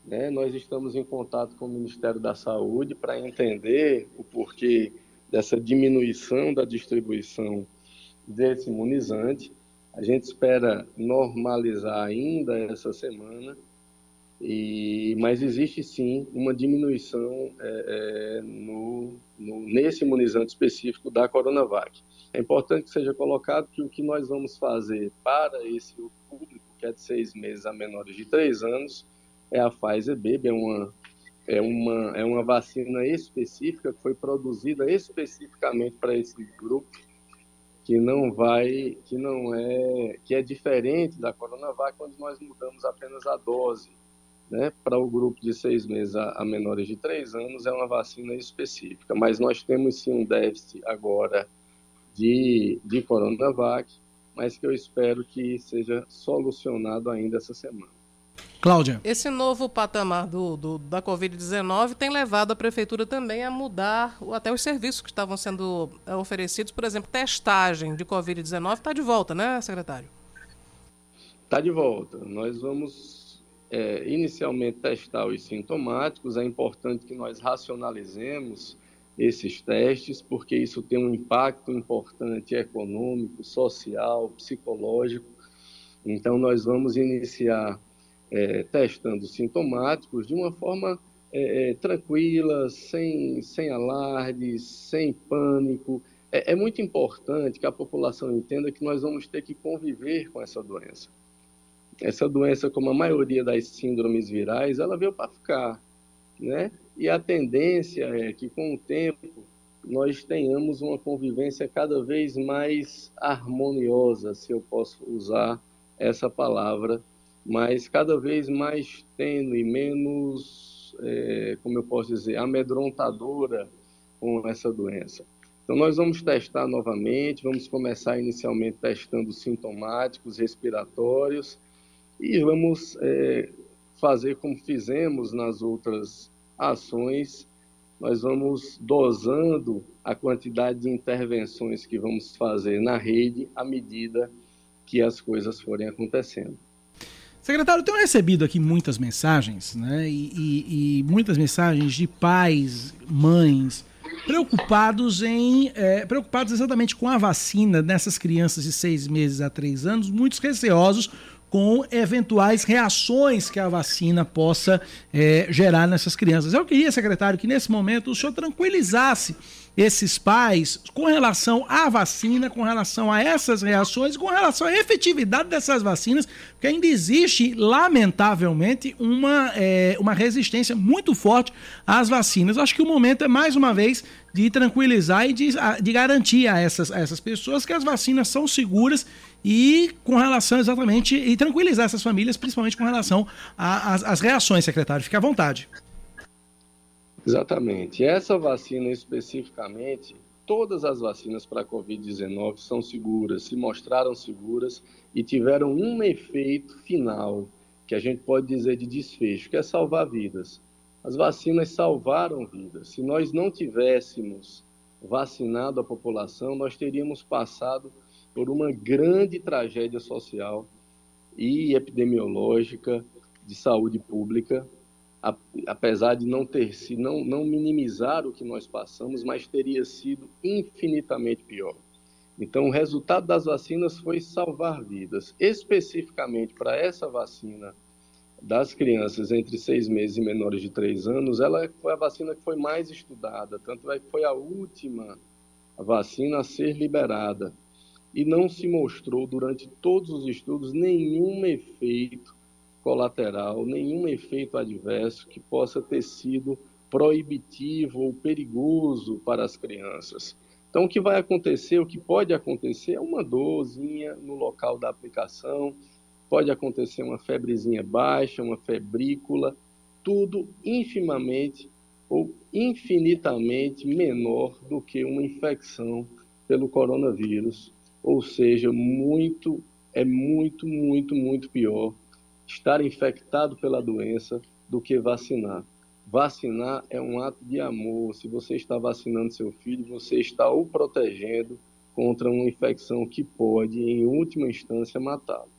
Né? Nós estamos em contato com o Ministério da Saúde para entender o porquê dessa diminuição da distribuição desse imunizante. A gente espera normalizar ainda essa semana, e, mas existe sim uma diminuição é, é, no, no, nesse imunizante específico da Coronavac. É importante que seja colocado que o que nós vamos fazer para esse público, que é de seis meses a menores de três anos, é a Pfizer Baby, é uma, é uma, é uma vacina específica que foi produzida especificamente para esse grupo, que não vai, que não é, que é diferente da Coronavac, onde nós mudamos apenas a dose, né? Para o grupo de seis meses a, a menores de três anos é uma vacina específica, mas nós temos sim um déficit agora de, de Coronavac, mas que eu espero que seja solucionado ainda essa semana. Cláudia. Esse novo patamar do, do da Covid-19 tem levado a prefeitura também a mudar até os serviços que estavam sendo é, oferecidos. Por exemplo, testagem de Covid-19 está de volta, né, secretário? Está de volta. Nós vamos é, inicialmente testar os sintomáticos. É importante que nós racionalizemos esses testes, porque isso tem um impacto importante econômico, social, psicológico. Então, nós vamos iniciar é, testando sintomáticos de uma forma é, é, tranquila, sem, sem alardes, sem pânico. É, é muito importante que a população entenda que nós vamos ter que conviver com essa doença. Essa doença, como a maioria das síndromes virais, ela veio para ficar, né? E a tendência é que, com o tempo, nós tenhamos uma convivência cada vez mais harmoniosa, se eu posso usar essa palavra, mas cada vez mais tênue, menos, é, como eu posso dizer, amedrontadora com essa doença. Então, nós vamos testar novamente, vamos começar inicialmente testando sintomáticos, respiratórios, e vamos é, fazer como fizemos nas outras ações, nós vamos dosando a quantidade de intervenções que vamos fazer na rede à medida que as coisas forem acontecendo. Secretário, tenho recebido aqui muitas mensagens, né? E, e, e muitas mensagens de pais, mães, preocupados em é, preocupados exatamente com a vacina dessas crianças de seis meses a três anos, muitos receosos com eventuais reações que a vacina possa é, gerar nessas crianças. Eu queria, secretário, que nesse momento o senhor tranquilizasse esses pais com relação à vacina, com relação a essas reações, com relação à efetividade dessas vacinas, porque ainda existe, lamentavelmente, uma, é, uma resistência muito forte às vacinas. Acho que o momento é, mais uma vez, de tranquilizar e de, de garantir a essas, a essas pessoas que as vacinas são seguras e com relação exatamente, e tranquilizar essas famílias, principalmente com relação às reações, secretário. Fique à vontade. Exatamente. Essa vacina especificamente, todas as vacinas para a Covid-19 são seguras, se mostraram seguras e tiveram um efeito final, que a gente pode dizer de desfecho, que é salvar vidas. As vacinas salvaram vidas. Se nós não tivéssemos vacinado a população, nós teríamos passado por uma grande tragédia social e epidemiológica de saúde pública apesar de não ter se não, não minimizar o que nós passamos, mas teria sido infinitamente pior. Então, o resultado das vacinas foi salvar vidas. Especificamente para essa vacina das crianças entre seis meses e menores de três anos, ela foi a vacina que foi mais estudada, tanto é que foi a última vacina a ser liberada. E não se mostrou durante todos os estudos nenhum efeito colateral, nenhum efeito adverso que possa ter sido proibitivo ou perigoso para as crianças. Então, o que vai acontecer, o que pode acontecer é uma dorzinha no local da aplicação, pode acontecer uma febrezinha baixa, uma febrícula, tudo infimamente ou infinitamente menor do que uma infecção pelo coronavírus, ou seja, muito é muito, muito, muito pior estar infectado pela doença do que vacinar. Vacinar é um ato de amor. Se você está vacinando seu filho, você está o protegendo contra uma infecção que pode, em última instância, matá-lo.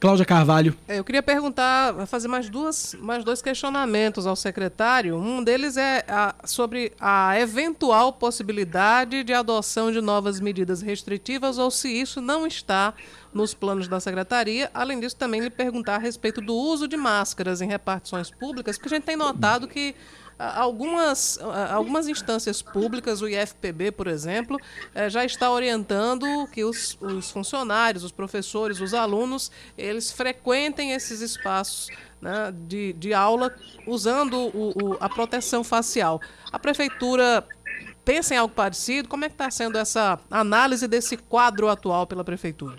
Cláudia Carvalho. É, eu queria perguntar, fazer mais, duas, mais dois questionamentos ao secretário. Um deles é a, sobre a eventual possibilidade de adoção de novas medidas restritivas ou se isso não está nos planos da secretaria. Além disso, também lhe perguntar a respeito do uso de máscaras em repartições públicas, porque a gente tem notado que algumas, algumas instâncias públicas, o IFPB, por exemplo, eh, já está orientando que os, os funcionários, os professores, os alunos, eles frequentem esses espaços né, de, de aula usando o, o, a proteção facial. A prefeitura pensa em algo parecido? Como é que está sendo essa análise desse quadro atual pela prefeitura?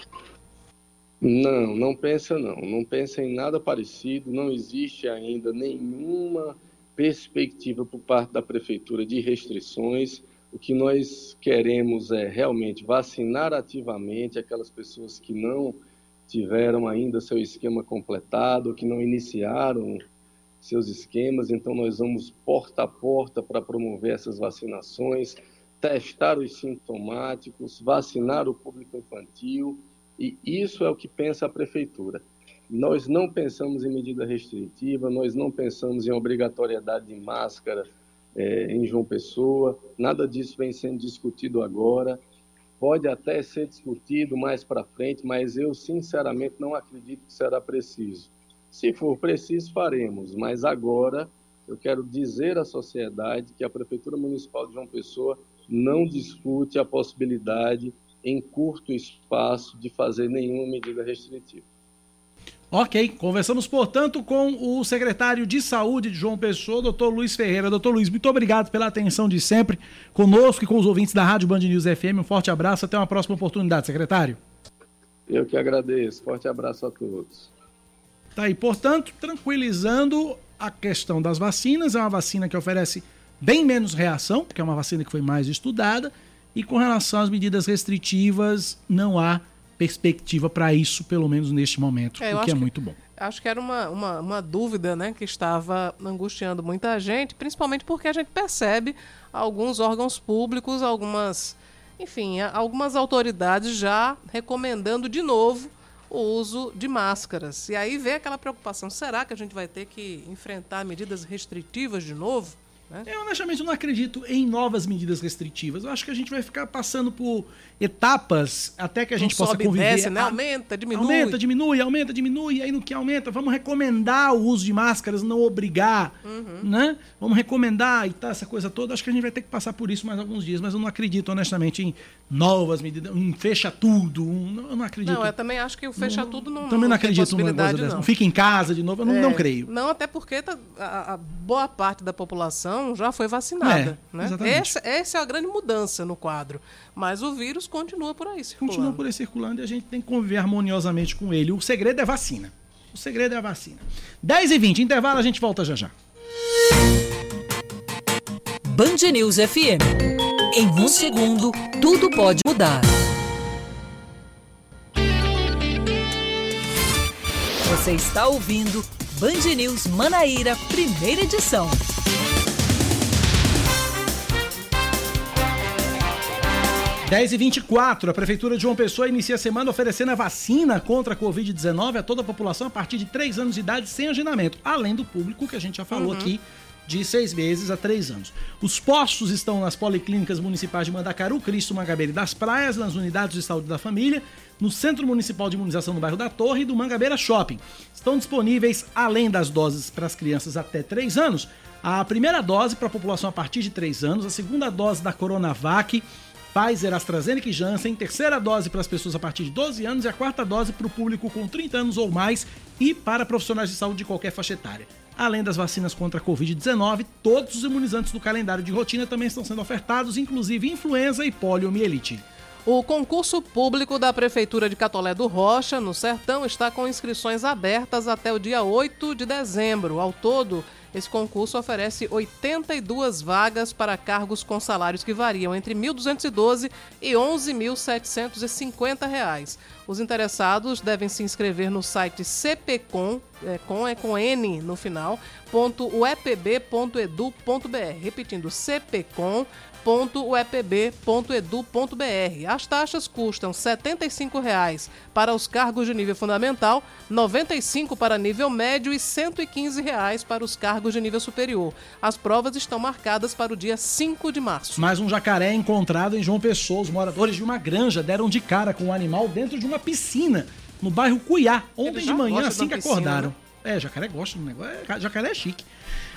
Não, não pensa não. Não pensa em nada parecido. Não existe ainda nenhuma perspectiva por parte da prefeitura de restrições. O que nós queremos é realmente vacinar ativamente aquelas pessoas que não tiveram ainda seu esquema completado, que não iniciaram seus esquemas. Então, nós vamos porta a porta para promover essas vacinações, testar os sintomáticos, vacinar o público infantil. E isso é o que pensa a prefeitura. Nós não pensamos em medida restritiva, nós não pensamos em obrigatoriedade de máscara é, em João Pessoa, nada disso vem sendo discutido agora. Pode até ser discutido mais para frente, mas eu sinceramente não acredito que será preciso. Se for preciso, faremos, mas agora eu quero dizer à sociedade que a Prefeitura Municipal de João Pessoa não discute a possibilidade, em curto espaço, de fazer nenhuma medida restritiva. Ok, conversamos, portanto, com o secretário de Saúde de João Pessoa, doutor Luiz Ferreira. Doutor Luiz, muito obrigado pela atenção de sempre conosco e com os ouvintes da Rádio Band News FM. Um forte abraço, até uma próxima oportunidade, secretário. Eu que agradeço, forte abraço a todos. Tá aí, portanto, tranquilizando a questão das vacinas, é uma vacina que oferece bem menos reação, porque é uma vacina que foi mais estudada, e com relação às medidas restritivas, não há perspectiva para isso, pelo menos neste momento, é, o que é muito bom. Acho que era uma, uma, uma, dúvida né, que estava angustiando muita gente, principalmente porque a gente percebe alguns órgãos públicos, algumas, enfim, algumas autoridades já recomendando de novo o uso de máscaras. E aí vem aquela preocupação: será que a gente vai ter que enfrentar medidas restritivas de novo? Né? Eu honestamente não acredito em novas medidas restritivas. Eu acho que a gente vai ficar passando por etapas até que a gente não possa sobe, conviver. Desce, né? Aumenta, diminui. Aumenta, diminui, aumenta, diminui. Aí no que aumenta, vamos recomendar o uso de máscaras, não obrigar, uhum. né? Vamos recomendar e tal, essa coisa toda. Acho que a gente vai ter que passar por isso mais alguns dias, mas eu não acredito honestamente em novas medidas, um fecha tudo, um, eu não acredito. Não, eu também acho que o fecha não, tudo não Também não, não acredito numa coisa dessa. Não fica em casa de novo, eu não, é, não creio. Não, até porque tá, a, a boa parte da população já foi vacinada. É, né? essa, essa é a grande mudança no quadro. Mas o vírus continua por aí circulando. Continua por aí circulando e a gente tem que conviver harmoniosamente com ele. O segredo é vacina. O segredo é a vacina. 10 e 20 intervalo, a gente volta já já. Band News FM. Em um segundo, tudo pode mudar. Você está ouvindo Band News Manaíra, primeira edição. 10 e 24 a Prefeitura de João Pessoa inicia a semana oferecendo a vacina contra a Covid-19 a toda a população a partir de 3 anos de idade sem agendamento, além do público que a gente já falou uhum. aqui de seis meses a três anos. Os postos estão nas policlínicas municipais de Mandacaru, Cristo, Mangabeira e das Praias, nas unidades de saúde da família, no Centro Municipal de Imunização do bairro da Torre e do Mangabeira Shopping. Estão disponíveis, além das doses para as crianças até 3 anos, a primeira dose para a população a partir de 3 anos, a segunda dose da Coronavac, Pfizer, AstraZeneca e Janssen, terceira dose para as pessoas a partir de 12 anos e a quarta dose para o público com 30 anos ou mais e para profissionais de saúde de qualquer faixa etária. Além das vacinas contra a Covid-19, todos os imunizantes do calendário de rotina também estão sendo ofertados, inclusive influenza e poliomielite. O concurso público da Prefeitura de Catolé do Rocha, no Sertão, está com inscrições abertas até o dia 8 de dezembro. Ao todo, esse concurso oferece 82 vagas para cargos com salários que variam entre R$ 1.212 e 11.750 reais. Os interessados devem se inscrever no site cpcom, é, com, é com N no final, .uepb.edu.br. Repetindo, cpcom.com www.uepb.edu.br. As taxas custam R$ 75,00 para os cargos de nível fundamental, R$ 95,00 para nível médio e R$ 115,00 para os cargos de nível superior. As provas estão marcadas para o dia 5 de março. Mais um jacaré encontrado em João Pessoa. Os moradores de uma granja deram de cara com o animal dentro de uma piscina no bairro Cuiá, ontem de manhã, assim que piscina, acordaram. Né? É, jacaré gosta do negócio. É, jacaré é chique.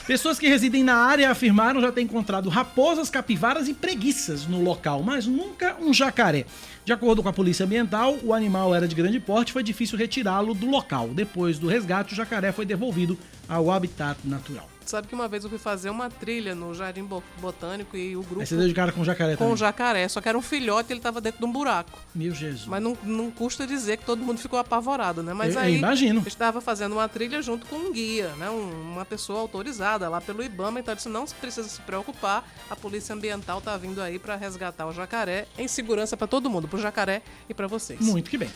Pessoas que residem na área afirmaram já ter encontrado raposas, capivaras e preguiças no local, mas nunca um jacaré. De acordo com a Polícia Ambiental, o animal era de grande porte e foi difícil retirá-lo do local. Depois do resgate, o jacaré foi devolvido ao habitat natural. Sabe que uma vez eu fui fazer uma trilha no Jardim Botânico e o grupo. Aí você deu de cara com jacaré Com também. jacaré, só que era um filhote e ele tava dentro de um buraco. Meu Jesus. Mas não, não custa dizer que todo mundo ficou apavorado, né? Mas eu, aí. Eu imagino. estava fazendo uma trilha junto com um guia, né? Um, uma pessoa autorizada lá pelo Ibama, então disse: não precisa se preocupar, a Polícia Ambiental tá vindo aí para resgatar o jacaré em segurança para todo mundo, pro jacaré e para vocês. Muito que bem.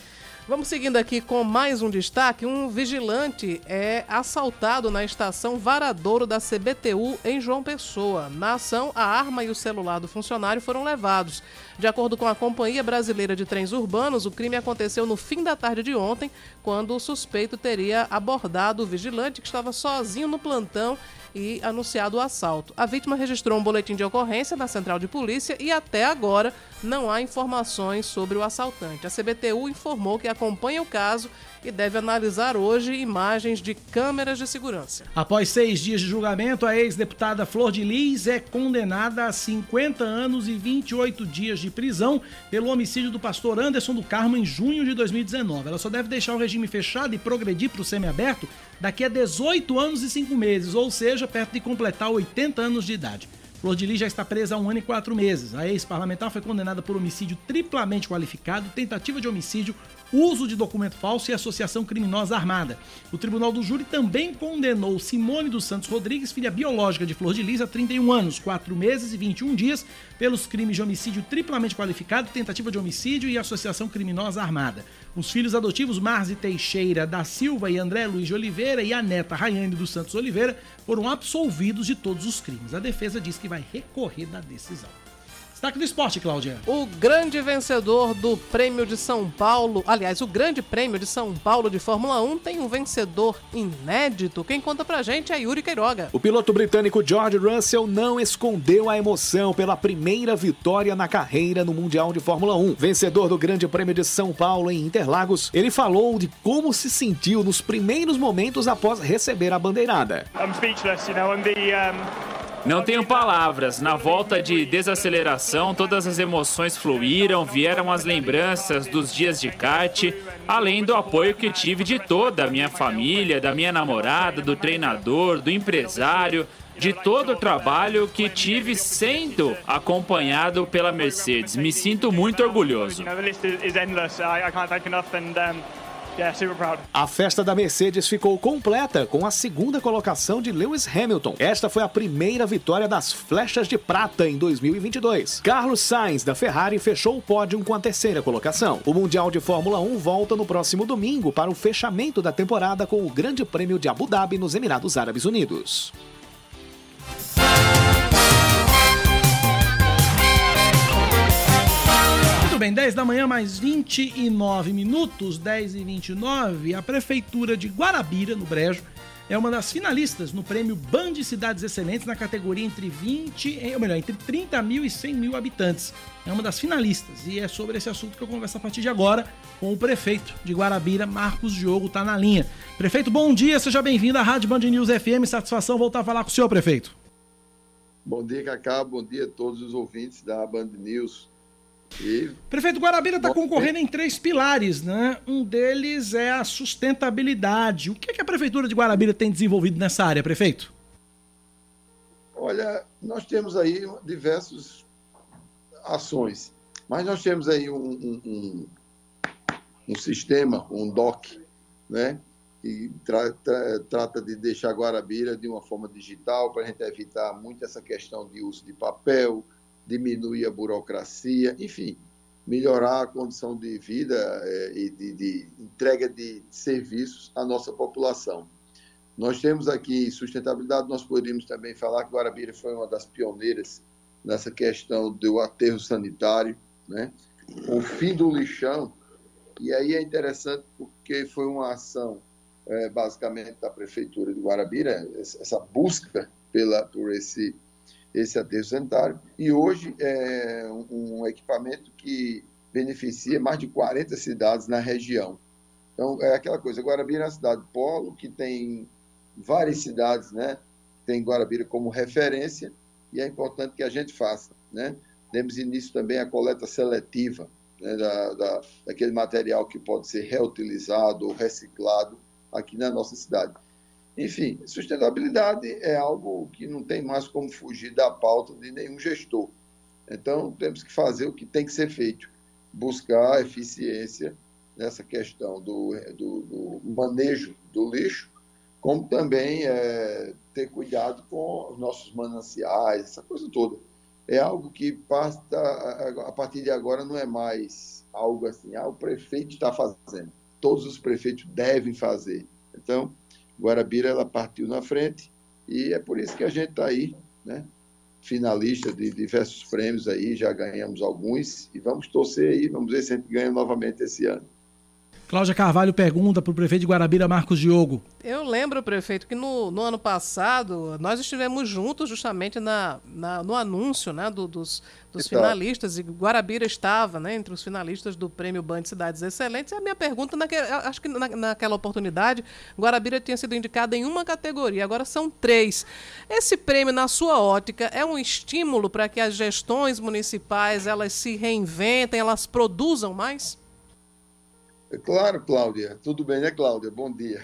Vamos seguindo aqui com mais um destaque. Um vigilante é assaltado na estação Varadouro da CBTU em João Pessoa. Na ação, a arma e o celular do funcionário foram levados. De acordo com a Companhia Brasileira de Trens Urbanos, o crime aconteceu no fim da tarde de ontem, quando o suspeito teria abordado o vigilante que estava sozinho no plantão e anunciado o assalto. A vítima registrou um boletim de ocorrência na central de polícia e até agora não há informações sobre o assaltante. A CBTU informou que acompanha o caso e deve analisar hoje imagens de câmeras de segurança. Após seis dias de julgamento, a ex-deputada Flor de Lis é condenada a 50 anos e 28 dias de prisão pelo homicídio do pastor Anderson do Carmo em junho de 2019. Ela só deve deixar o regime fechado e progredir para o semiaberto daqui a 18 anos e 5 meses, ou seja, perto de completar 80 anos de idade. Flor de Lis já está presa há um ano e quatro meses. A ex-parlamentar foi condenada por homicídio triplamente qualificado, tentativa de homicídio, uso de documento falso e associação criminosa armada. O Tribunal do Júri também condenou Simone dos Santos Rodrigues, filha biológica de Flor de Lis, a 31 anos, 4 meses e 21 dias, pelos crimes de homicídio triplamente qualificado, tentativa de homicídio e associação criminosa armada. Os filhos adotivos Marzi Teixeira da Silva e André Luiz de Oliveira e a neta Rayane dos Santos Oliveira foram absolvidos de todos os crimes. A defesa diz que vai recorrer da decisão. Destaque do esporte, Cláudia. O grande vencedor do Prêmio de São Paulo, aliás, o Grande Prêmio de São Paulo de Fórmula 1 tem um vencedor inédito. Quem conta pra gente é Yuri Queiroga. O piloto britânico George Russell não escondeu a emoção pela primeira vitória na carreira no Mundial de Fórmula 1. Vencedor do Grande Prêmio de São Paulo em Interlagos, ele falou de como se sentiu nos primeiros momentos após receber a bandeirada. I'm speechless, you know, I'm the um... Não tenho palavras. Na volta de desaceleração, todas as emoções fluíram, vieram as lembranças dos dias de kart, além do apoio que tive de toda a minha família, da minha namorada, do treinador, do empresário, de todo o trabalho que tive sendo acompanhado pela Mercedes. Me sinto muito orgulhoso. A festa da Mercedes ficou completa com a segunda colocação de Lewis Hamilton. Esta foi a primeira vitória das flechas de prata em 2022. Carlos Sainz da Ferrari fechou o pódio com a terceira colocação. O Mundial de Fórmula 1 volta no próximo domingo para o fechamento da temporada com o Grande Prêmio de Abu Dhabi nos Emirados Árabes Unidos. Muito bem, 10 da manhã, mais 29 minutos, 10 e 29. A Prefeitura de Guarabira, no Brejo, é uma das finalistas no prêmio Band Cidades Excelentes na categoria entre 20, ou melhor, entre 30 mil e 100 mil habitantes. É uma das finalistas e é sobre esse assunto que eu converso a partir de agora com o prefeito de Guarabira, Marcos Diogo, tá na linha. Prefeito, bom dia, seja bem-vindo à Rádio Band News FM. Satisfação voltar a falar com o senhor, prefeito. Bom dia, Cacá. Bom dia a todos os ouvintes da Band News. E... Prefeito Guarabira está concorrendo em três pilares, né? Um deles é a sustentabilidade. O que, é que a Prefeitura de Guarabira tem desenvolvido nessa área, prefeito? Olha, nós temos aí diversas ações, mas nós temos aí um, um, um, um sistema, um DOC, né? Que tra tra trata de deixar Guarabira de uma forma digital para a gente evitar muito essa questão de uso de papel, diminuir a burocracia, enfim, melhorar a condição de vida é, e de, de, entrega de serviços à nossa população. Nós temos aqui sustentabilidade, nós poderíamos também falar que Guarabira foi uma das pioneiras nessa questão do aterro sanitário, né? o fim do lixão. E aí é interessante porque foi uma ação, é, basicamente, da Prefeitura de Guarabira, essa busca pela, por esse, esse aterro sanitário. E hoje é um, um equipamento que beneficia mais de 40 cidades na região. Então, é aquela coisa, Guarabira é uma cidade polo, que tem várias cidades, né? Tem Guarabira como referência, e é importante que a gente faça, né? Demos início também à coleta seletiva né, da, da, daquele material que pode ser reutilizado ou reciclado aqui na nossa cidade. Enfim, sustentabilidade é algo que não tem mais como fugir da pauta de nenhum gestor. Então, temos que fazer o que tem que ser feito, buscar eficiência nessa questão do, do, do manejo do lixo, como também é, ter cuidado com os nossos mananciais, essa coisa toda. É algo que passa, a partir de agora não é mais algo assim, ah, o prefeito está fazendo. Todos os prefeitos devem fazer. Então, Guarabira ela partiu na frente e é por isso que a gente está aí, né? finalista de diversos prêmios aí, já ganhamos alguns e vamos torcer aí, vamos ver se a gente ganha novamente esse ano. Cláudia Carvalho pergunta para o prefeito de Guarabira, Marcos Diogo. Eu lembro, prefeito, que no, no ano passado nós estivemos juntos justamente na, na no anúncio né, do, dos, dos finalistas, e Guarabira estava né, entre os finalistas do Prêmio Band Cidades Excelentes. E a minha pergunta, naque, acho que na, naquela oportunidade, Guarabira tinha sido indicada em uma categoria, agora são três. Esse prêmio, na sua ótica, é um estímulo para que as gestões municipais elas se reinventem, elas produzam mais? Claro, Cláudia. Tudo bem, né, Cláudia? Bom dia.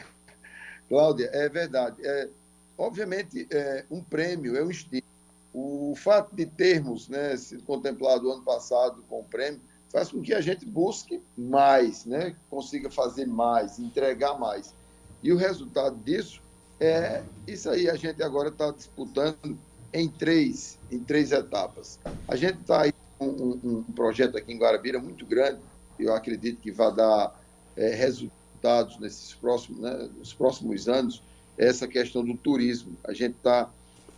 Cláudia, é verdade. É, obviamente, é, um prêmio é um estímulo. O fato de termos né, sido contemplado ano passado com o prêmio faz com que a gente busque mais, né, consiga fazer mais, entregar mais. E o resultado disso é isso aí. A gente agora está disputando em três, em três etapas. A gente está aí com um, um, um projeto aqui em Guarabira muito grande, eu acredito que vai dar é, resultados nesses próximos, né, nos próximos anos, essa questão do turismo. A gente está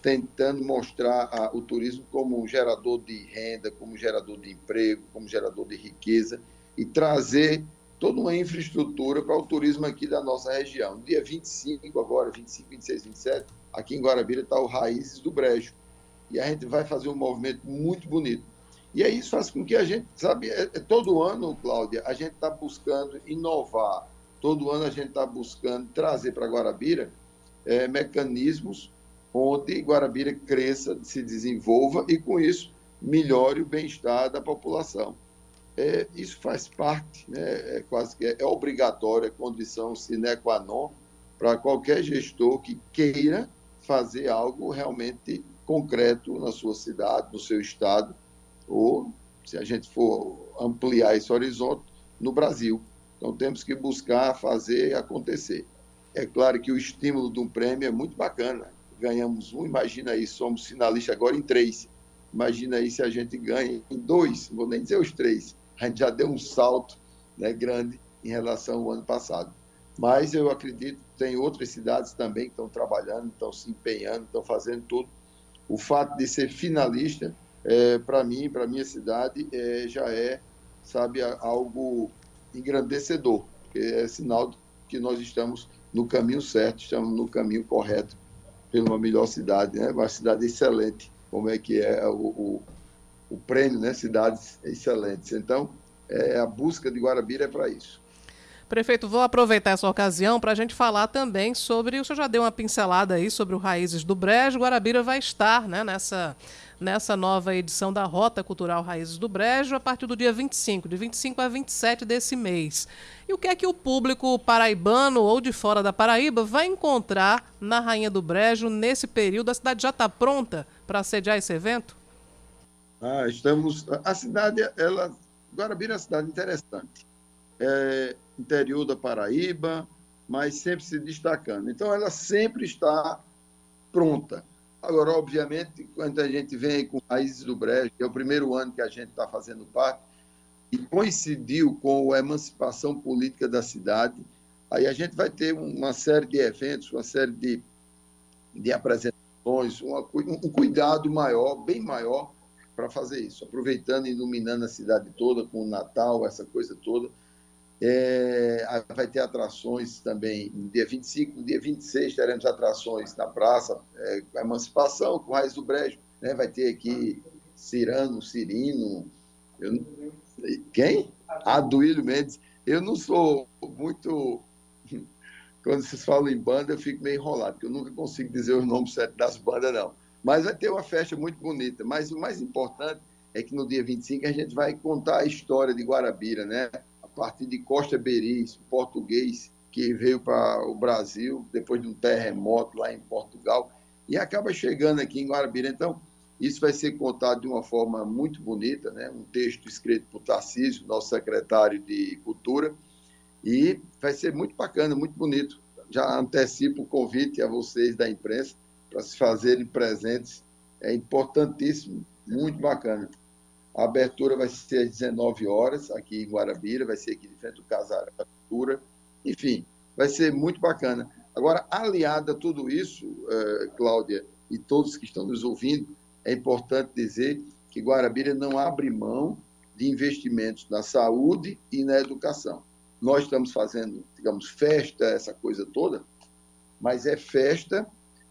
tentando mostrar a, o turismo como um gerador de renda, como gerador de emprego, como gerador de riqueza e trazer toda uma infraestrutura para o turismo aqui da nossa região. No dia 25 agora, 25, 26, 27, aqui em Guarabira está o Raízes do Brejo. E a gente vai fazer um movimento muito bonito. E aí isso faz com que a gente, sabe, é, é, todo ano, Cláudia, a gente está buscando inovar. Todo ano a gente está buscando trazer para Guarabira é, mecanismos onde Guarabira cresça, se desenvolva e, com isso, melhore o bem-estar da população. É, isso faz parte, né, é quase que é, é obrigatório, é condição sine qua non para qualquer gestor que queira fazer algo realmente concreto na sua cidade, no seu estado, ou, se a gente for ampliar esse horizonte, no Brasil. Então, temos que buscar fazer acontecer. É claro que o estímulo de um prêmio é muito bacana. Ganhamos um, imagina aí, somos finalistas agora em três. Imagina aí se a gente ganha em dois, não vou nem dizer os três. A gente já deu um salto né, grande em relação ao ano passado. Mas eu acredito que tem outras cidades também que estão trabalhando, estão se empenhando, estão fazendo tudo. O fato de ser finalista é, para mim, para minha cidade, é, já é, sabe, algo engrandecedor, porque é sinal que nós estamos no caminho certo, estamos no caminho correto pela uma melhor cidade, né? uma cidade excelente, como é que é o, o, o prêmio, né? Cidades excelentes. Então, é, a busca de Guarabira é para isso. Prefeito, vou aproveitar essa ocasião para a gente falar também sobre. O senhor já deu uma pincelada aí sobre o Raízes do Brejo. Guarabira vai estar né, nessa nessa nova edição da Rota Cultural Raízes do Brejo a partir do dia 25, de 25 a 27 desse mês. E o que é que o público paraibano ou de fora da Paraíba vai encontrar na Rainha do Brejo nesse período? A cidade já está pronta para sediar esse evento? Ah, estamos. A cidade, ela. Guarabira é uma cidade interessante. É interior da Paraíba, mas sempre se destacando. Então, ela sempre está pronta. Agora, obviamente, quando a gente vem com Raízes do Brejo, que é o primeiro ano que a gente está fazendo parte, e coincidiu com a emancipação política da cidade, aí a gente vai ter uma série de eventos, uma série de, de apresentações, uma, um cuidado maior, bem maior, para fazer isso, aproveitando e iluminando a cidade toda com o Natal, essa coisa toda. É, vai ter atrações também no dia 25, no dia 26 teremos atrações na praça, é, Emancipação, com Raiz do Brejo, né? vai ter aqui Cirano, Cirino, eu, quem? Aduílio Mendes. Eu não sou muito. Quando vocês falam em banda, eu fico meio enrolado, porque eu nunca consigo dizer os nomes certos das bandas, não. Mas vai ter uma festa muito bonita. Mas o mais importante é que no dia 25 a gente vai contar a história de Guarabira, né? Partir de Costa Beris, português que veio para o Brasil depois de um terremoto lá em Portugal e acaba chegando aqui em Guarabira. Então, isso vai ser contado de uma forma muito bonita, né? um texto escrito por Tarcísio, nosso secretário de Cultura, e vai ser muito bacana, muito bonito. Já antecipo o convite a vocês da imprensa para se fazerem presentes. É importantíssimo, muito bacana. A abertura vai ser às 19 horas, aqui em Guarabira, vai ser aqui de frente ao Casarão Cultura. Enfim, vai ser muito bacana. Agora, aliada a tudo isso, uh, Cláudia, e todos que estão nos ouvindo, é importante dizer que Guarabira não abre mão de investimentos na saúde e na educação. Nós estamos fazendo, digamos, festa, essa coisa toda, mas é festa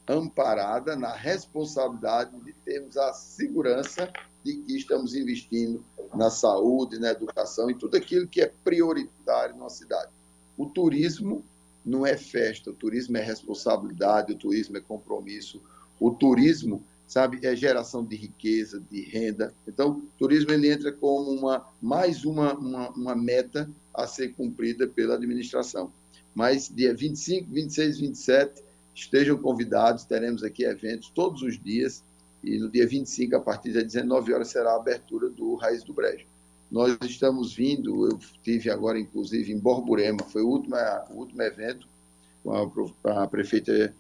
amparada na responsabilidade de termos a segurança de que estamos investindo na saúde, na educação e tudo aquilo que é prioritário na cidade. O turismo não é festa, o turismo é responsabilidade, o turismo é compromisso, o turismo, sabe, é geração de riqueza, de renda. Então, o turismo ele entra como uma mais uma, uma, uma meta a ser cumprida pela administração. Mas dia 25, 26, 27 Estejam convidados, teremos aqui eventos todos os dias e no dia 25, a partir das 19 horas, será a abertura do Raiz do Brejo. Nós estamos vindo, eu tive agora, inclusive, em Borborema, foi o último, o último evento com a, a prefeita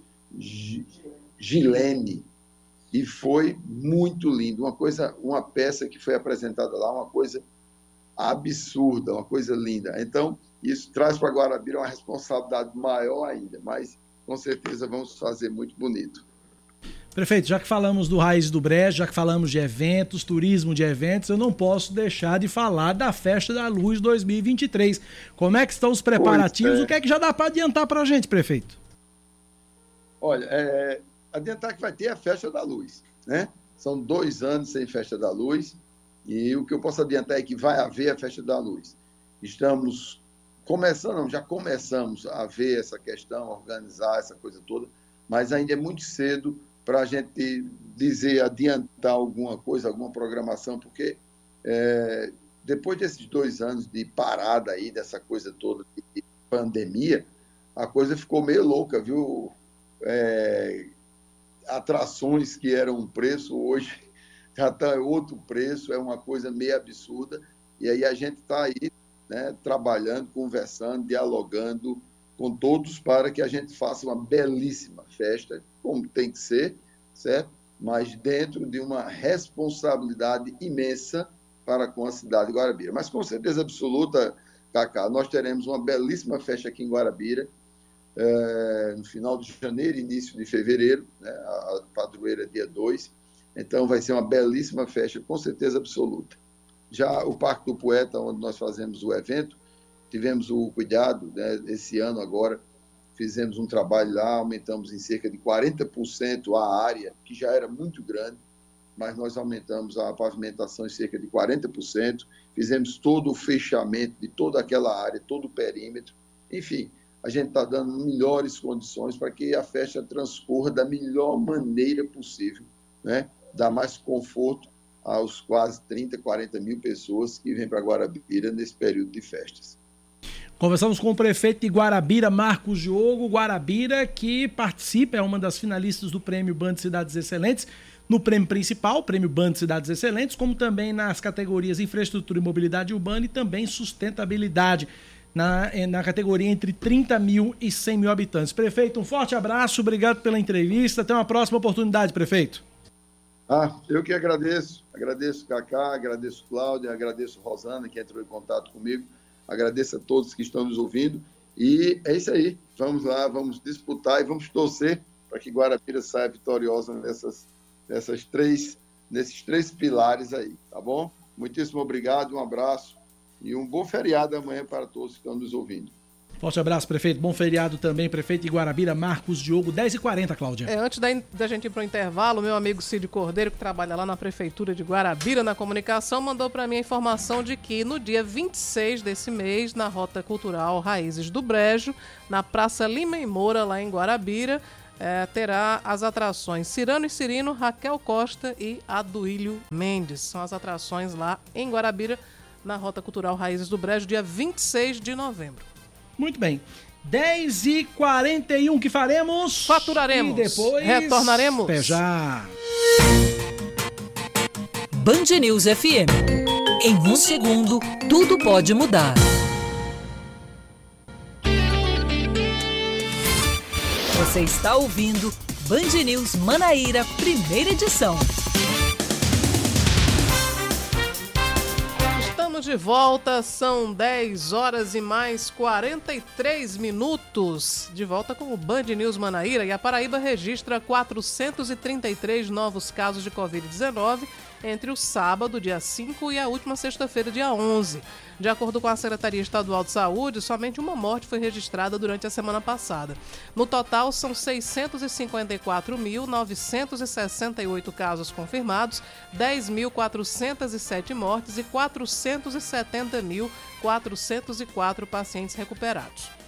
Gilene, e foi muito lindo, uma coisa, uma peça que foi apresentada lá, uma coisa absurda, uma coisa linda. Então, isso traz para Guarabira uma responsabilidade maior ainda, mas com certeza vamos fazer muito bonito. Prefeito, já que falamos do Raiz do Brejo, já que falamos de eventos, turismo de eventos, eu não posso deixar de falar da Festa da Luz 2023. Como é que estão os preparativos? É. O que é que já dá para adiantar para a gente, prefeito? Olha, é, adiantar que vai ter a Festa da Luz, né? São dois anos sem Festa da Luz e o que eu posso adiantar é que vai haver a Festa da Luz. Estamos começando, já começamos a ver essa questão, organizar essa coisa toda, mas ainda é muito cedo para a gente dizer, adiantar alguma coisa, alguma programação, porque é, depois desses dois anos de parada aí, dessa coisa toda de pandemia, a coisa ficou meio louca, viu? É, atrações que eram um preço, hoje já está outro preço, é uma coisa meio absurda, e aí a gente está aí né, trabalhando, conversando, dialogando com todos para que a gente faça uma belíssima festa, como tem que ser, certo? Mas dentro de uma responsabilidade imensa para com a cidade de Guarabira. Mas com certeza absoluta, Cacá, nós teremos uma belíssima festa aqui em Guarabira, é, no final de janeiro, início de fevereiro, né, a padroeira é dia 2. Então vai ser uma belíssima festa, com certeza absoluta. Já o Parque do Poeta, onde nós fazemos o evento, tivemos o cuidado, né, esse ano agora, fizemos um trabalho lá, aumentamos em cerca de 40% a área, que já era muito grande, mas nós aumentamos a pavimentação em cerca de 40%, fizemos todo o fechamento de toda aquela área, todo o perímetro, enfim, a gente está dando melhores condições para que a festa transcorra da melhor maneira possível, né? dar mais conforto aos quase 30, 40 mil pessoas que vêm para Guarabira nesse período de festas. Conversamos com o prefeito de Guarabira, Marcos Diogo. Guarabira, que participa, é uma das finalistas do Prêmio Band Cidades Excelentes, no prêmio principal, Prêmio Band Cidades Excelentes, como também nas categorias Infraestrutura e Mobilidade Urbana e também Sustentabilidade, na, eh, na categoria entre 30 mil e 100 mil habitantes. Prefeito, um forte abraço, obrigado pela entrevista. Até uma próxima oportunidade, prefeito. Ah, eu que agradeço. Agradeço Cacá, agradeço Cláudia, agradeço Rosana, que entrou em contato comigo. Agradeço a todos que estão nos ouvindo. E é isso aí. Vamos lá, vamos disputar e vamos torcer para que Guarapira saia vitoriosa nessas, nessas três nesses três pilares aí, tá bom? Muitíssimo obrigado, um abraço e um bom feriado amanhã para todos que estão nos ouvindo. Forte abraço, prefeito. Bom feriado também, prefeito de Guarabira, Marcos Diogo, 10h40, Cláudia. É, antes da, da gente ir para o intervalo, meu amigo Cid Cordeiro, que trabalha lá na Prefeitura de Guarabira, na comunicação, mandou para mim a informação de que no dia 26 desse mês, na Rota Cultural Raízes do Brejo, na Praça Lima e Moura, lá em Guarabira, é, terá as atrações Cirano e Cirino, Raquel Costa e Aduílio Mendes. São as atrações lá em Guarabira, na Rota Cultural Raízes do Brejo, dia 26 de novembro. Muito bem. 10 e 41 que faremos? Faturaremos. E depois retornaremos. Até já. Band News FM. Em um segundo, tudo pode mudar. Você está ouvindo Band News Manaíra, primeira edição. De volta, são 10 horas e mais 43 minutos. De volta com o Band News Manaíra e a Paraíba registra 433 novos casos de Covid-19 entre o sábado, dia 5, e a última sexta-feira, dia 11. De acordo com a Secretaria Estadual de Saúde, somente uma morte foi registrada durante a semana passada. No total, são 654.968 casos confirmados, 10.407 mortes e 470.404 pacientes recuperados.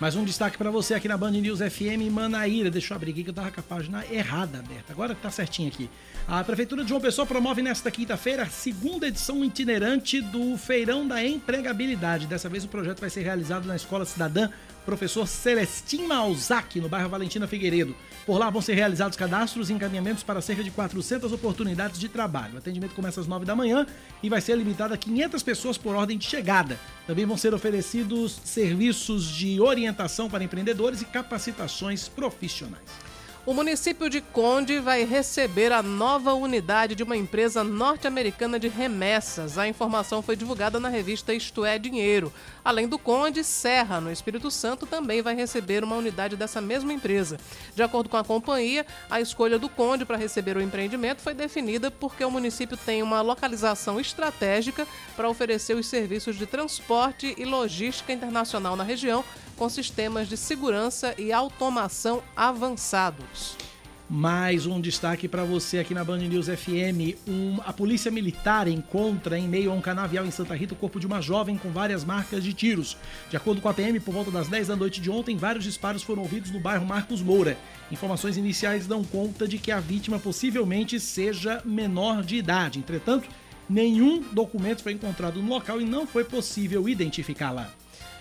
Mais um destaque para você aqui na Band News FM Manaíra. Deixa eu abrir aqui que eu tava com a página errada aberta. Agora tá certinho aqui. A Prefeitura de João Pessoa promove nesta quinta-feira a segunda edição itinerante do Feirão da Empregabilidade. Dessa vez o projeto vai ser realizado na Escola Cidadã Professor Celestin Malzac, no bairro Valentina Figueiredo. Por lá vão ser realizados cadastros e encaminhamentos para cerca de 400 oportunidades de trabalho. O atendimento começa às 9 da manhã e vai ser limitado a 500 pessoas por ordem de chegada. Também vão ser oferecidos serviços de orientação para empreendedores e capacitações profissionais. O município de Conde vai receber a nova unidade de uma empresa norte-americana de remessas. A informação foi divulgada na revista Isto é Dinheiro. Além do Conde, Serra, no Espírito Santo, também vai receber uma unidade dessa mesma empresa. De acordo com a companhia, a escolha do Conde para receber o empreendimento foi definida porque o município tem uma localização estratégica para oferecer os serviços de transporte e logística internacional na região, com sistemas de segurança e automação avançados. Mais um destaque para você aqui na Band News FM. Um, a Polícia Militar encontra em meio a um canavial em Santa Rita o corpo de uma jovem com várias marcas de tiros. De acordo com a PM, por volta das 10 da noite de ontem, vários disparos foram ouvidos no bairro Marcos Moura. Informações iniciais dão conta de que a vítima possivelmente seja menor de idade. Entretanto, nenhum documento foi encontrado no local e não foi possível identificá-la.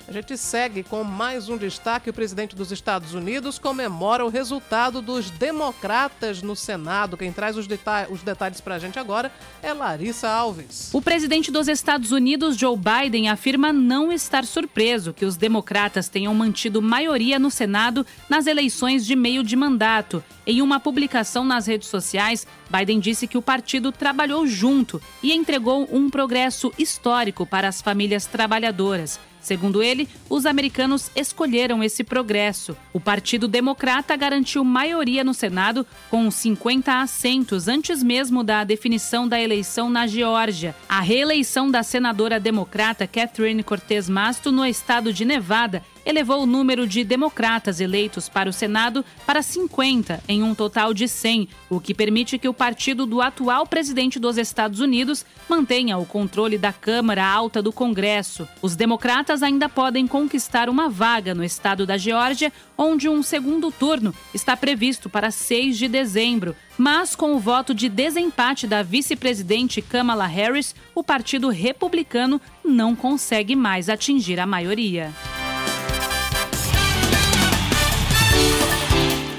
A gente segue com mais um destaque. O presidente dos Estados Unidos comemora o resultado dos democratas no Senado. Quem traz os, deta os detalhes para a gente agora é Larissa Alves. O presidente dos Estados Unidos, Joe Biden, afirma não estar surpreso que os democratas tenham mantido maioria no Senado nas eleições de meio de mandato. Em uma publicação nas redes sociais, Biden disse que o partido trabalhou junto e entregou um progresso histórico para as famílias trabalhadoras. Segundo ele, os americanos escolheram esse progresso. O Partido Democrata garantiu maioria no Senado, com 50 assentos, antes mesmo da definição da eleição na Geórgia. A reeleição da senadora democrata Catherine Cortez Masto no estado de Nevada elevou o número de democratas eleitos para o Senado para 50, em um total de 100, o que permite que o partido do atual presidente dos Estados Unidos mantenha o controle da Câmara Alta do Congresso. Os democratas ainda podem conquistar uma vaga no estado da Geórgia, onde um segundo turno está previsto para 6 de dezembro. Mas, com o voto de desempate da vice-presidente Kamala Harris, o Partido Republicano não consegue mais atingir a maioria.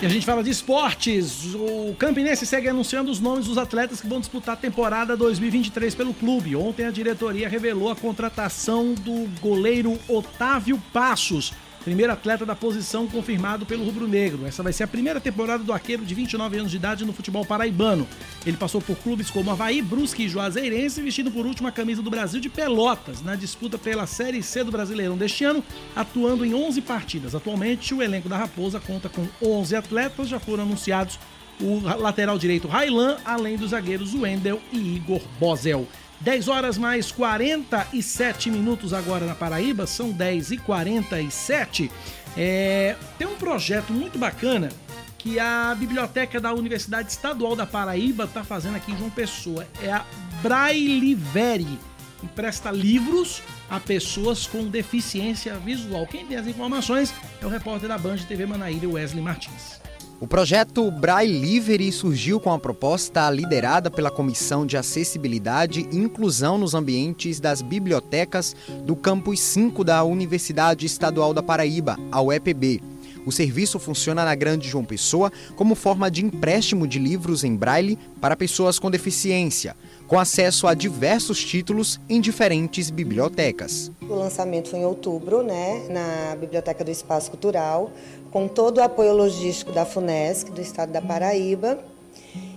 E a gente fala de esportes. O Campinense segue anunciando os nomes dos atletas que vão disputar a temporada 2023 pelo clube. Ontem a diretoria revelou a contratação do goleiro Otávio Passos primeiro atleta da posição confirmado pelo Rubro Negro. Essa vai ser a primeira temporada do arqueiro de 29 anos de idade no futebol paraibano. Ele passou por clubes como Havaí, Brusque e Juazeirense, vestindo por último a camisa do Brasil de Pelotas, na disputa pela Série C do Brasileirão deste ano, atuando em 11 partidas. Atualmente, o elenco da Raposa conta com 11 atletas, já foram anunciados o lateral direito Railan, além dos zagueiros Wendel e Igor Bozel. 10 horas mais 47 minutos agora na Paraíba, são 10 e 47. É, tem um projeto muito bacana que a Biblioteca da Universidade Estadual da Paraíba está fazendo aqui em João Pessoa. É a Brailivere. Empresta livros a pessoas com deficiência visual. Quem tem as informações é o repórter da Band TV Manaíra, Wesley Martins. O projeto Braille Livre surgiu com a proposta liderada pela Comissão de Acessibilidade e Inclusão nos Ambientes das Bibliotecas do Campus 5 da Universidade Estadual da Paraíba, a UEPB. O serviço funciona na Grande João Pessoa como forma de empréstimo de livros em braille para pessoas com deficiência, com acesso a diversos títulos em diferentes bibliotecas. O lançamento foi em outubro, né, na Biblioteca do Espaço Cultural com todo o apoio logístico da FUNESC, do estado da Paraíba.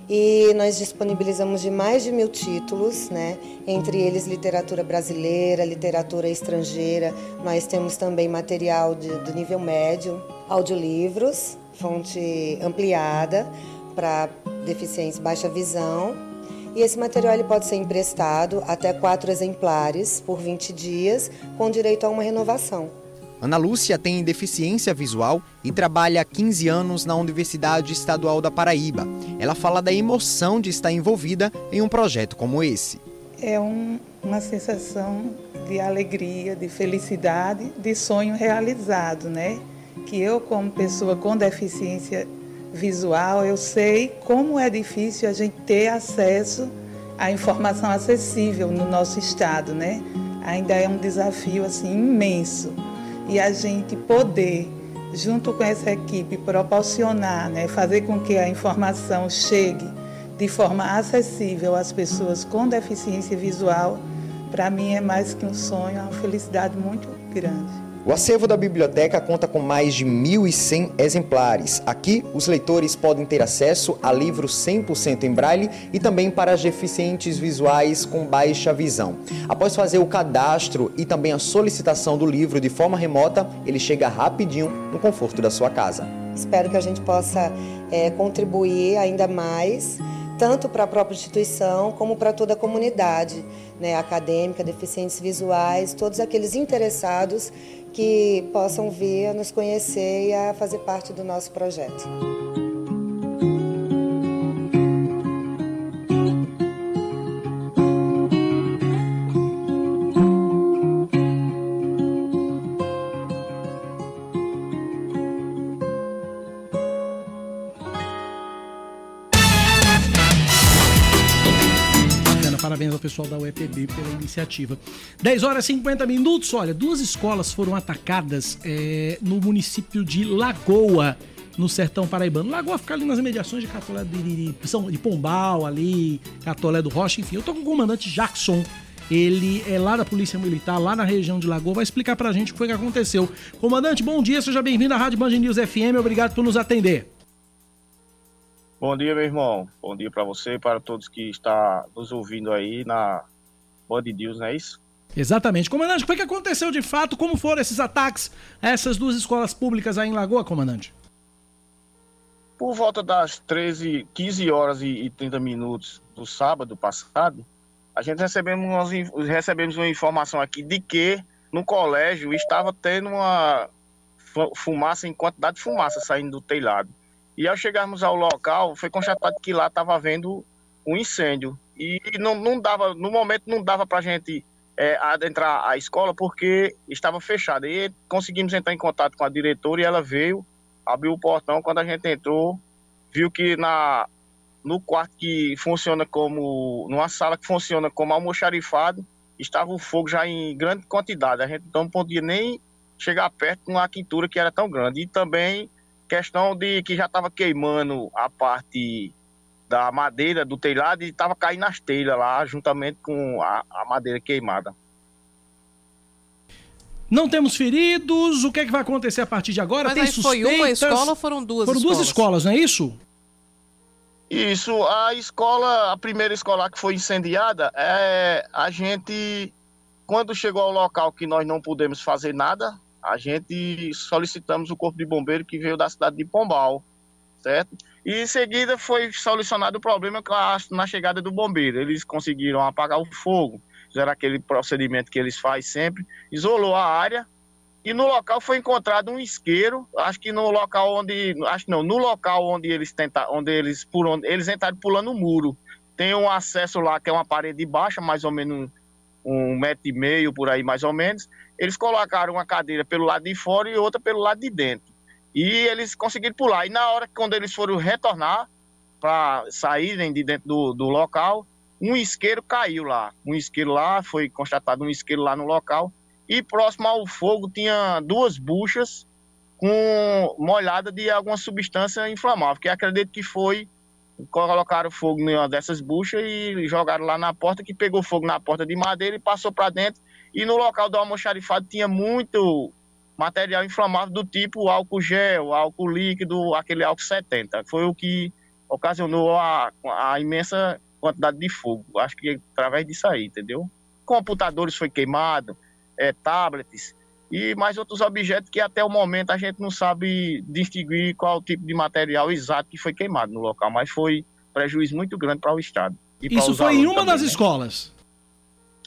E nós disponibilizamos de mais de mil títulos, né? entre eles literatura brasileira, literatura estrangeira. Nós temos também material de, do nível médio, audiolivros, fonte ampliada para deficientes baixa visão. E esse material ele pode ser emprestado até quatro exemplares por 20 dias, com direito a uma renovação. Ana Lúcia tem deficiência visual e trabalha há 15 anos na Universidade Estadual da Paraíba. Ela fala da emoção de estar envolvida em um projeto como esse. É um, uma sensação de alegria, de felicidade, de sonho realizado, né? Que eu, como pessoa com deficiência visual, eu sei como é difícil a gente ter acesso à informação acessível no nosso estado, né? Ainda é um desafio assim imenso e a gente poder, junto com essa equipe, proporcionar, né, fazer com que a informação chegue de forma acessível às pessoas com deficiência visual, para mim é mais que um sonho, é uma felicidade muito grande. O acervo da biblioteca conta com mais de 1.100 exemplares. Aqui, os leitores podem ter acesso a livros 100% em braille e também para deficientes visuais com baixa visão. Após fazer o cadastro e também a solicitação do livro de forma remota, ele chega rapidinho no conforto da sua casa. Espero que a gente possa é, contribuir ainda mais tanto para a própria instituição como para toda a comunidade né, acadêmica, deficientes visuais, todos aqueles interessados que possam vir a nos conhecer e a fazer parte do nosso projeto. Pela iniciativa. 10 horas e 50 minutos. Olha, duas escolas foram atacadas é, no município de Lagoa, no sertão paraibano. Lagoa fica ali nas imediações de Catolé de, de, de Pombal, ali, Catolé do Rocha, enfim. Eu tô com o comandante Jackson. Ele é lá da Polícia Militar, lá na região de Lagoa, vai explicar pra gente o que foi que aconteceu. Comandante, bom dia, seja bem-vindo à Rádio Band News FM, obrigado por nos atender. Bom dia, meu irmão. Bom dia para você para todos que estão nos ouvindo aí na Band News, não é isso? Exatamente. Comandante, o que aconteceu de fato? Como foram esses ataques a essas duas escolas públicas aí em Lagoa, comandante? Por volta das 13, 15 horas e 30 minutos do sábado passado, a gente recebemos, recebemos uma informação aqui de que no colégio estava tendo uma fumaça, em quantidade de fumaça saindo do telhado. E ao chegarmos ao local, foi constatado que lá estava havendo um incêndio. E não, não dava, no momento não dava para a gente é, adentrar a escola porque estava fechada. E conseguimos entrar em contato com a diretora e ela veio, abriu o portão. Quando a gente entrou, viu que na, no quarto que funciona como, numa sala que funciona como almoxarifado, estava o fogo já em grande quantidade. A gente não podia nem chegar perto com uma quintura que era tão grande. E também questão de que já estava queimando a parte da madeira do telhado e estava caindo nas telhas lá, juntamente com a, a, madeira queimada. Não temos feridos. O que é que vai acontecer a partir de agora? Mas Tem aí foi uma escola ou foram duas Foram escolas? duas escolas, não é isso? Isso. A escola, a primeira escola que foi incendiada, é a gente, quando chegou ao local que nós não pudemos fazer nada, a gente solicitamos o corpo de bombeiro que veio da cidade de Pombal, certo? E em seguida foi solucionado o problema na chegada do bombeiro. Eles conseguiram apagar o fogo, fizeram aquele procedimento que eles fazem sempre, isolou a área e no local foi encontrado um isqueiro. Acho que no local onde, acho não, no local onde eles tentaram, onde eles por onde eles entraram pulando o muro. Tem um acesso lá que é uma parede baixa, mais ou menos um metro e meio por aí, mais ou menos. Eles colocaram uma cadeira pelo lado de fora e outra pelo lado de dentro. E eles conseguiram pular. E na hora que quando eles foram retornar para saírem de dentro do, do local, um isqueiro caiu lá. Um isqueiro lá, foi constatado um isqueiro lá no local. E próximo ao fogo tinha duas buchas com molhada de alguma substância inflamável, que acredito que foi colocaram fogo em uma dessas buchas e jogaram lá na porta, que pegou fogo na porta de madeira e passou para dentro. E no local do almoxarifado tinha muito material inflamável do tipo álcool gel, álcool líquido, aquele álcool 70. Foi o que ocasionou a, a imensa quantidade de fogo. Acho que através disso aí, entendeu? Computadores foi queimado, é, tablets e mais outros objetos que até o momento a gente não sabe distinguir qual tipo de material exato que foi queimado no local, mas foi prejuízo muito grande para o Estado. e Isso foi em uma também, das né? escolas.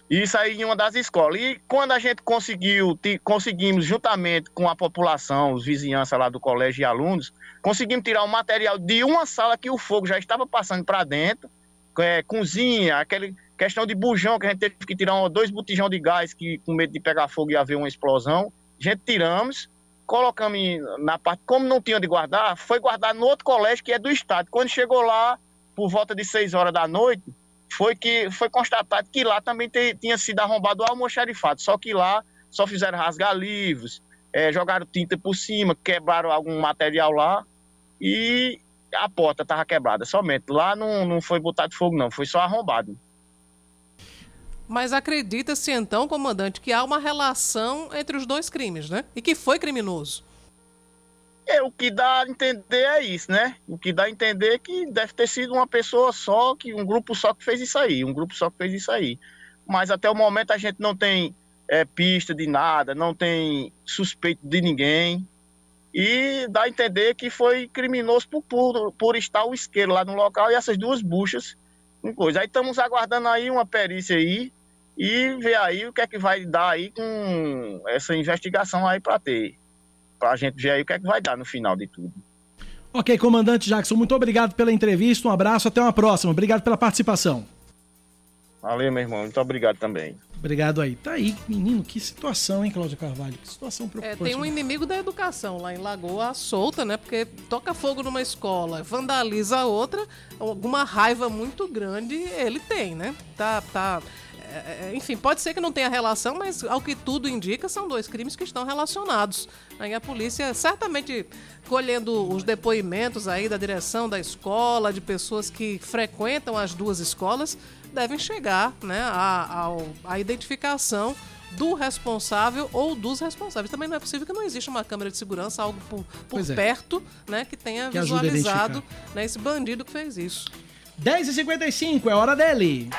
Isso aí em uma das escolas. E quando a gente conseguiu, conseguimos, juntamente com a população, os vizinhança lá do colégio e alunos, conseguimos tirar o material de uma sala que o fogo já estava passando para dentro, é, cozinha, aquele questão de bujão, que a gente teve que tirar dois botijão de gás que com medo de pegar fogo e haver uma explosão. A gente tiramos, colocamos na parte, como não tinha de guardar, foi guardar no outro colégio que é do estado. Quando chegou lá, por volta de 6 horas da noite, foi que foi constatado que lá também te- tinha sido arrombado o almoxarifado, só que lá só fizeram rasgar livros, eh, jogaram tinta por cima, quebraram algum material lá e a porta estava quebrada somente. Lá não, não foi botado fogo não, foi só arrombado. Mas acredita-se então, comandante, que há uma relação entre os dois crimes, né? E que foi criminoso. É, o que dá a entender é isso, né? O que dá a entender é que deve ter sido uma pessoa só, que um grupo só que fez isso aí, um grupo só que fez isso aí. Mas até o momento a gente não tem é, pista de nada, não tem suspeito de ninguém. E dá a entender que foi criminoso por, por, por estar o isqueiro lá no local e essas duas buchas coisa. Aí estamos aguardando aí uma perícia aí e ver aí o que é que vai dar aí com essa investigação aí para ter. Pra gente ver aí o que é que vai dar no final de tudo. Ok, comandante Jackson, muito obrigado pela entrevista, um abraço, até uma próxima. Obrigado pela participação. Valeu, meu irmão. Muito obrigado também. Obrigado aí. Tá aí, menino, que situação, hein, Cláudio Carvalho? Que situação É, preocupante. tem um inimigo da educação lá em Lagoa solta, né? Porque toca fogo numa escola, vandaliza a outra, alguma raiva muito grande ele tem, né? Tá, tá. é, é, enfim, pode ser que não tenha relação, mas ao que tudo indica, são dois crimes que estão relacionados. Aí a polícia, certamente colhendo os depoimentos aí da direção da escola, de pessoas que frequentam as duas escolas, devem chegar né, à, identificação do responsável ou dos responsáveis. Também não é possível que não exista uma câmera de segurança, algo por, por é. perto, né, que tenha Que visualizado né, esse bandido que fez isso. 10h55, é hora dele.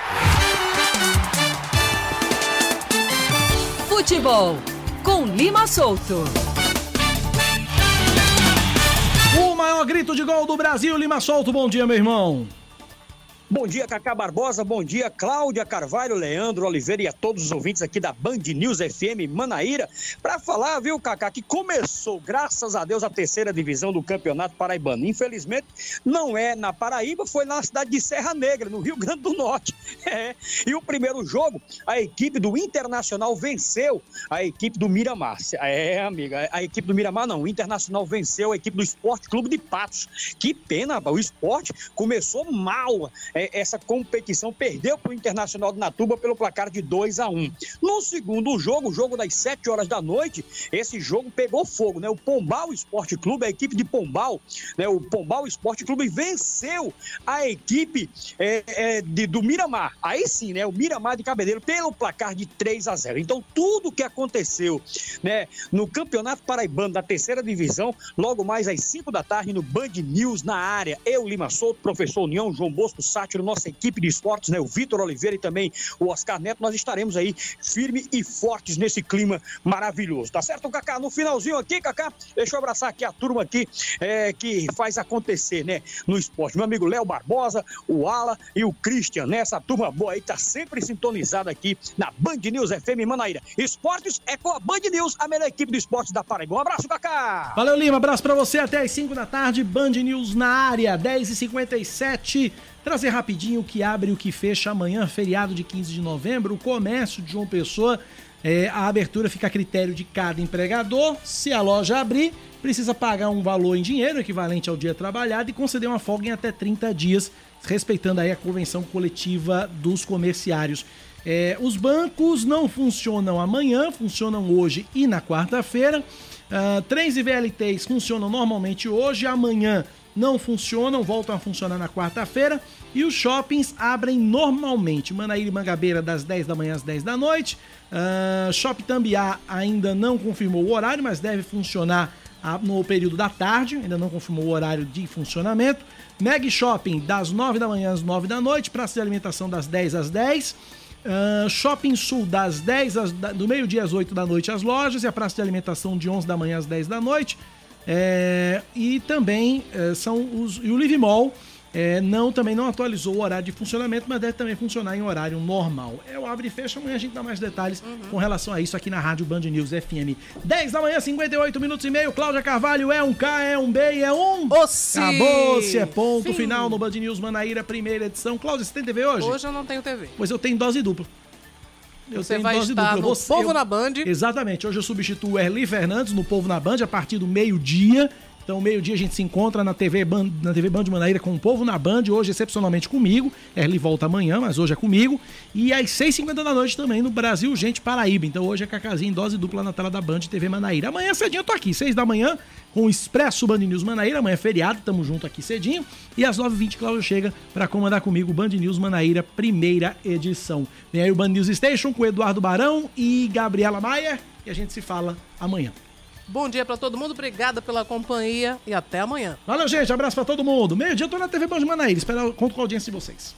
Futebol com Lima Solto. Maior grito de gol do Brasil, Lima Solto. Bom dia, meu irmão. Bom dia, Cacá Barbosa. Bom dia, Cláudia Carvalho, Leandro Oliveira e a todos os ouvintes aqui da Band News FM Manaíra. Para falar, viu, Cacá, que começou, graças a Deus, a terceira divisão do Campeonato Paraibano. Infelizmente, não é na Paraíba, foi na cidade de Serra Negra, no Rio Grande do Norte. É. E o primeiro jogo, a equipe do Internacional venceu a equipe do Miramar. É, amiga, a equipe do Miramar não. O Internacional venceu a equipe do Esporte Clube de Patos. Que pena. O esporte começou mal essa competição, perdeu para o Internacional de Natuba pelo placar de 2 a 1 No segundo jogo, o jogo das 7 horas da noite, esse jogo pegou fogo, né? O Pombal Esporte Clube, a equipe de Pombal, né? O Pombal Esporte Clube venceu a equipe é, é, de- do Miramar. Aí sim, né? O Miramar de Cabedelo pelo placar de 3 a 0 Então, tudo que aconteceu né, no Campeonato Paraibano da terceira divisão, logo mais às 5 da tarde no Band News na área. Eu, Lima Souto, professor União, João Bosco Sá Átila, nossa equipe de esportes, né? O Vitor Oliveira e também o Oscar Neto, nós estaremos aí firme e fortes nesse clima maravilhoso, tá certo, Cacá? No finalzinho aqui, Cacá, deixa eu abraçar aqui a turma aqui é, que faz acontecer, né? No esporte. Meu amigo Léo Barbosa, o Ala e o Christian, né? Essa turma boa aí tá sempre sintonizada aqui na Band News FM Manaíra. Esportes é com a Band News, a melhor equipe do esporte da Paraíba. Um abraço, Cacá! Valeu, Lima. Abraço pra você até às 5 da tarde. Band News na área, 10h57. Trazer rapidinho o que abre e o que fecha amanhã, feriado de 15 de novembro. O comércio de João Pessoa. É, a abertura fica a critério de cada empregador. Se a loja abrir, precisa pagar um valor em dinheiro equivalente ao dia trabalhado e conceder uma folga em até 30 dias, respeitando aí a convenção coletiva dos comerciários. É, os bancos não funcionam amanhã, funcionam hoje e na quarta-feira. Uh, trens e VLTs funcionam normalmente hoje, amanhã não funcionam, voltam a funcionar na quarta-feira. E os shoppings abrem normalmente. Manaíra e Mangabeira das 10 da manhã às 10 da noite. Uh, Shop Tambiá ainda não confirmou o horário, mas deve funcionar no período da tarde, ainda não confirmou o horário de funcionamento. Meg Shopping das 9 da manhã às 9 da noite, praça de alimentação das 10 às 10. Uh, Shopping Sul das 10 às, do meio-dia às 8 da noite as lojas e a praça de alimentação de 11 da manhã às 10 da noite. É, e também é, são os e o Live Mall é, não, também não atualizou o horário de funcionamento, mas deve também funcionar em horário normal. É o abre e fecha, amanhã a gente dá mais detalhes uhum. com relação a isso aqui na Rádio Band News FM. 10 da manhã, 58 minutos e meio. Cláudia Carvalho é um K, é um B, é um. Ossi. Acabou-se, é ponto Sim. final no Band News Manaíra, primeira edição. Cláudia, você tem TV hoje? Hoje eu não tenho TV. Pois eu tenho dose dupla. Eu Você vai estar dupla. no Povo eu, na Band. Exatamente. Hoje eu substituo o Erli Fernandes no Povo na Band a partir do meio-dia. Então, meio-dia a gente se encontra na TV Band, na TV Band de Manaíra com o povo na Band, hoje excepcionalmente comigo. Erli volta amanhã, mas hoje é comigo. E às 6h50 da noite também no Brasil Gente Paraíba. Então hoje é Cacazinho em dose dupla na tela da Band TV Manaíra. Amanhã cedinho eu tô aqui, 6 da manhã, com o Expresso Band News Manaíra. Amanhã é feriado, tamo junto aqui cedinho. E às 9h20, Cláudio chega para comandar comigo o Band News Manaíra, primeira edição. Vem aí o Band News Station com Eduardo Barão e Gabriela Maia. E a gente se fala amanhã. Bom dia para todo mundo, obrigada pela companhia e até amanhã. Valeu, gente. Abraço para todo mundo. Meio-dia eu tô na TV Band Manaíra. Espero conto com a audiência de vocês.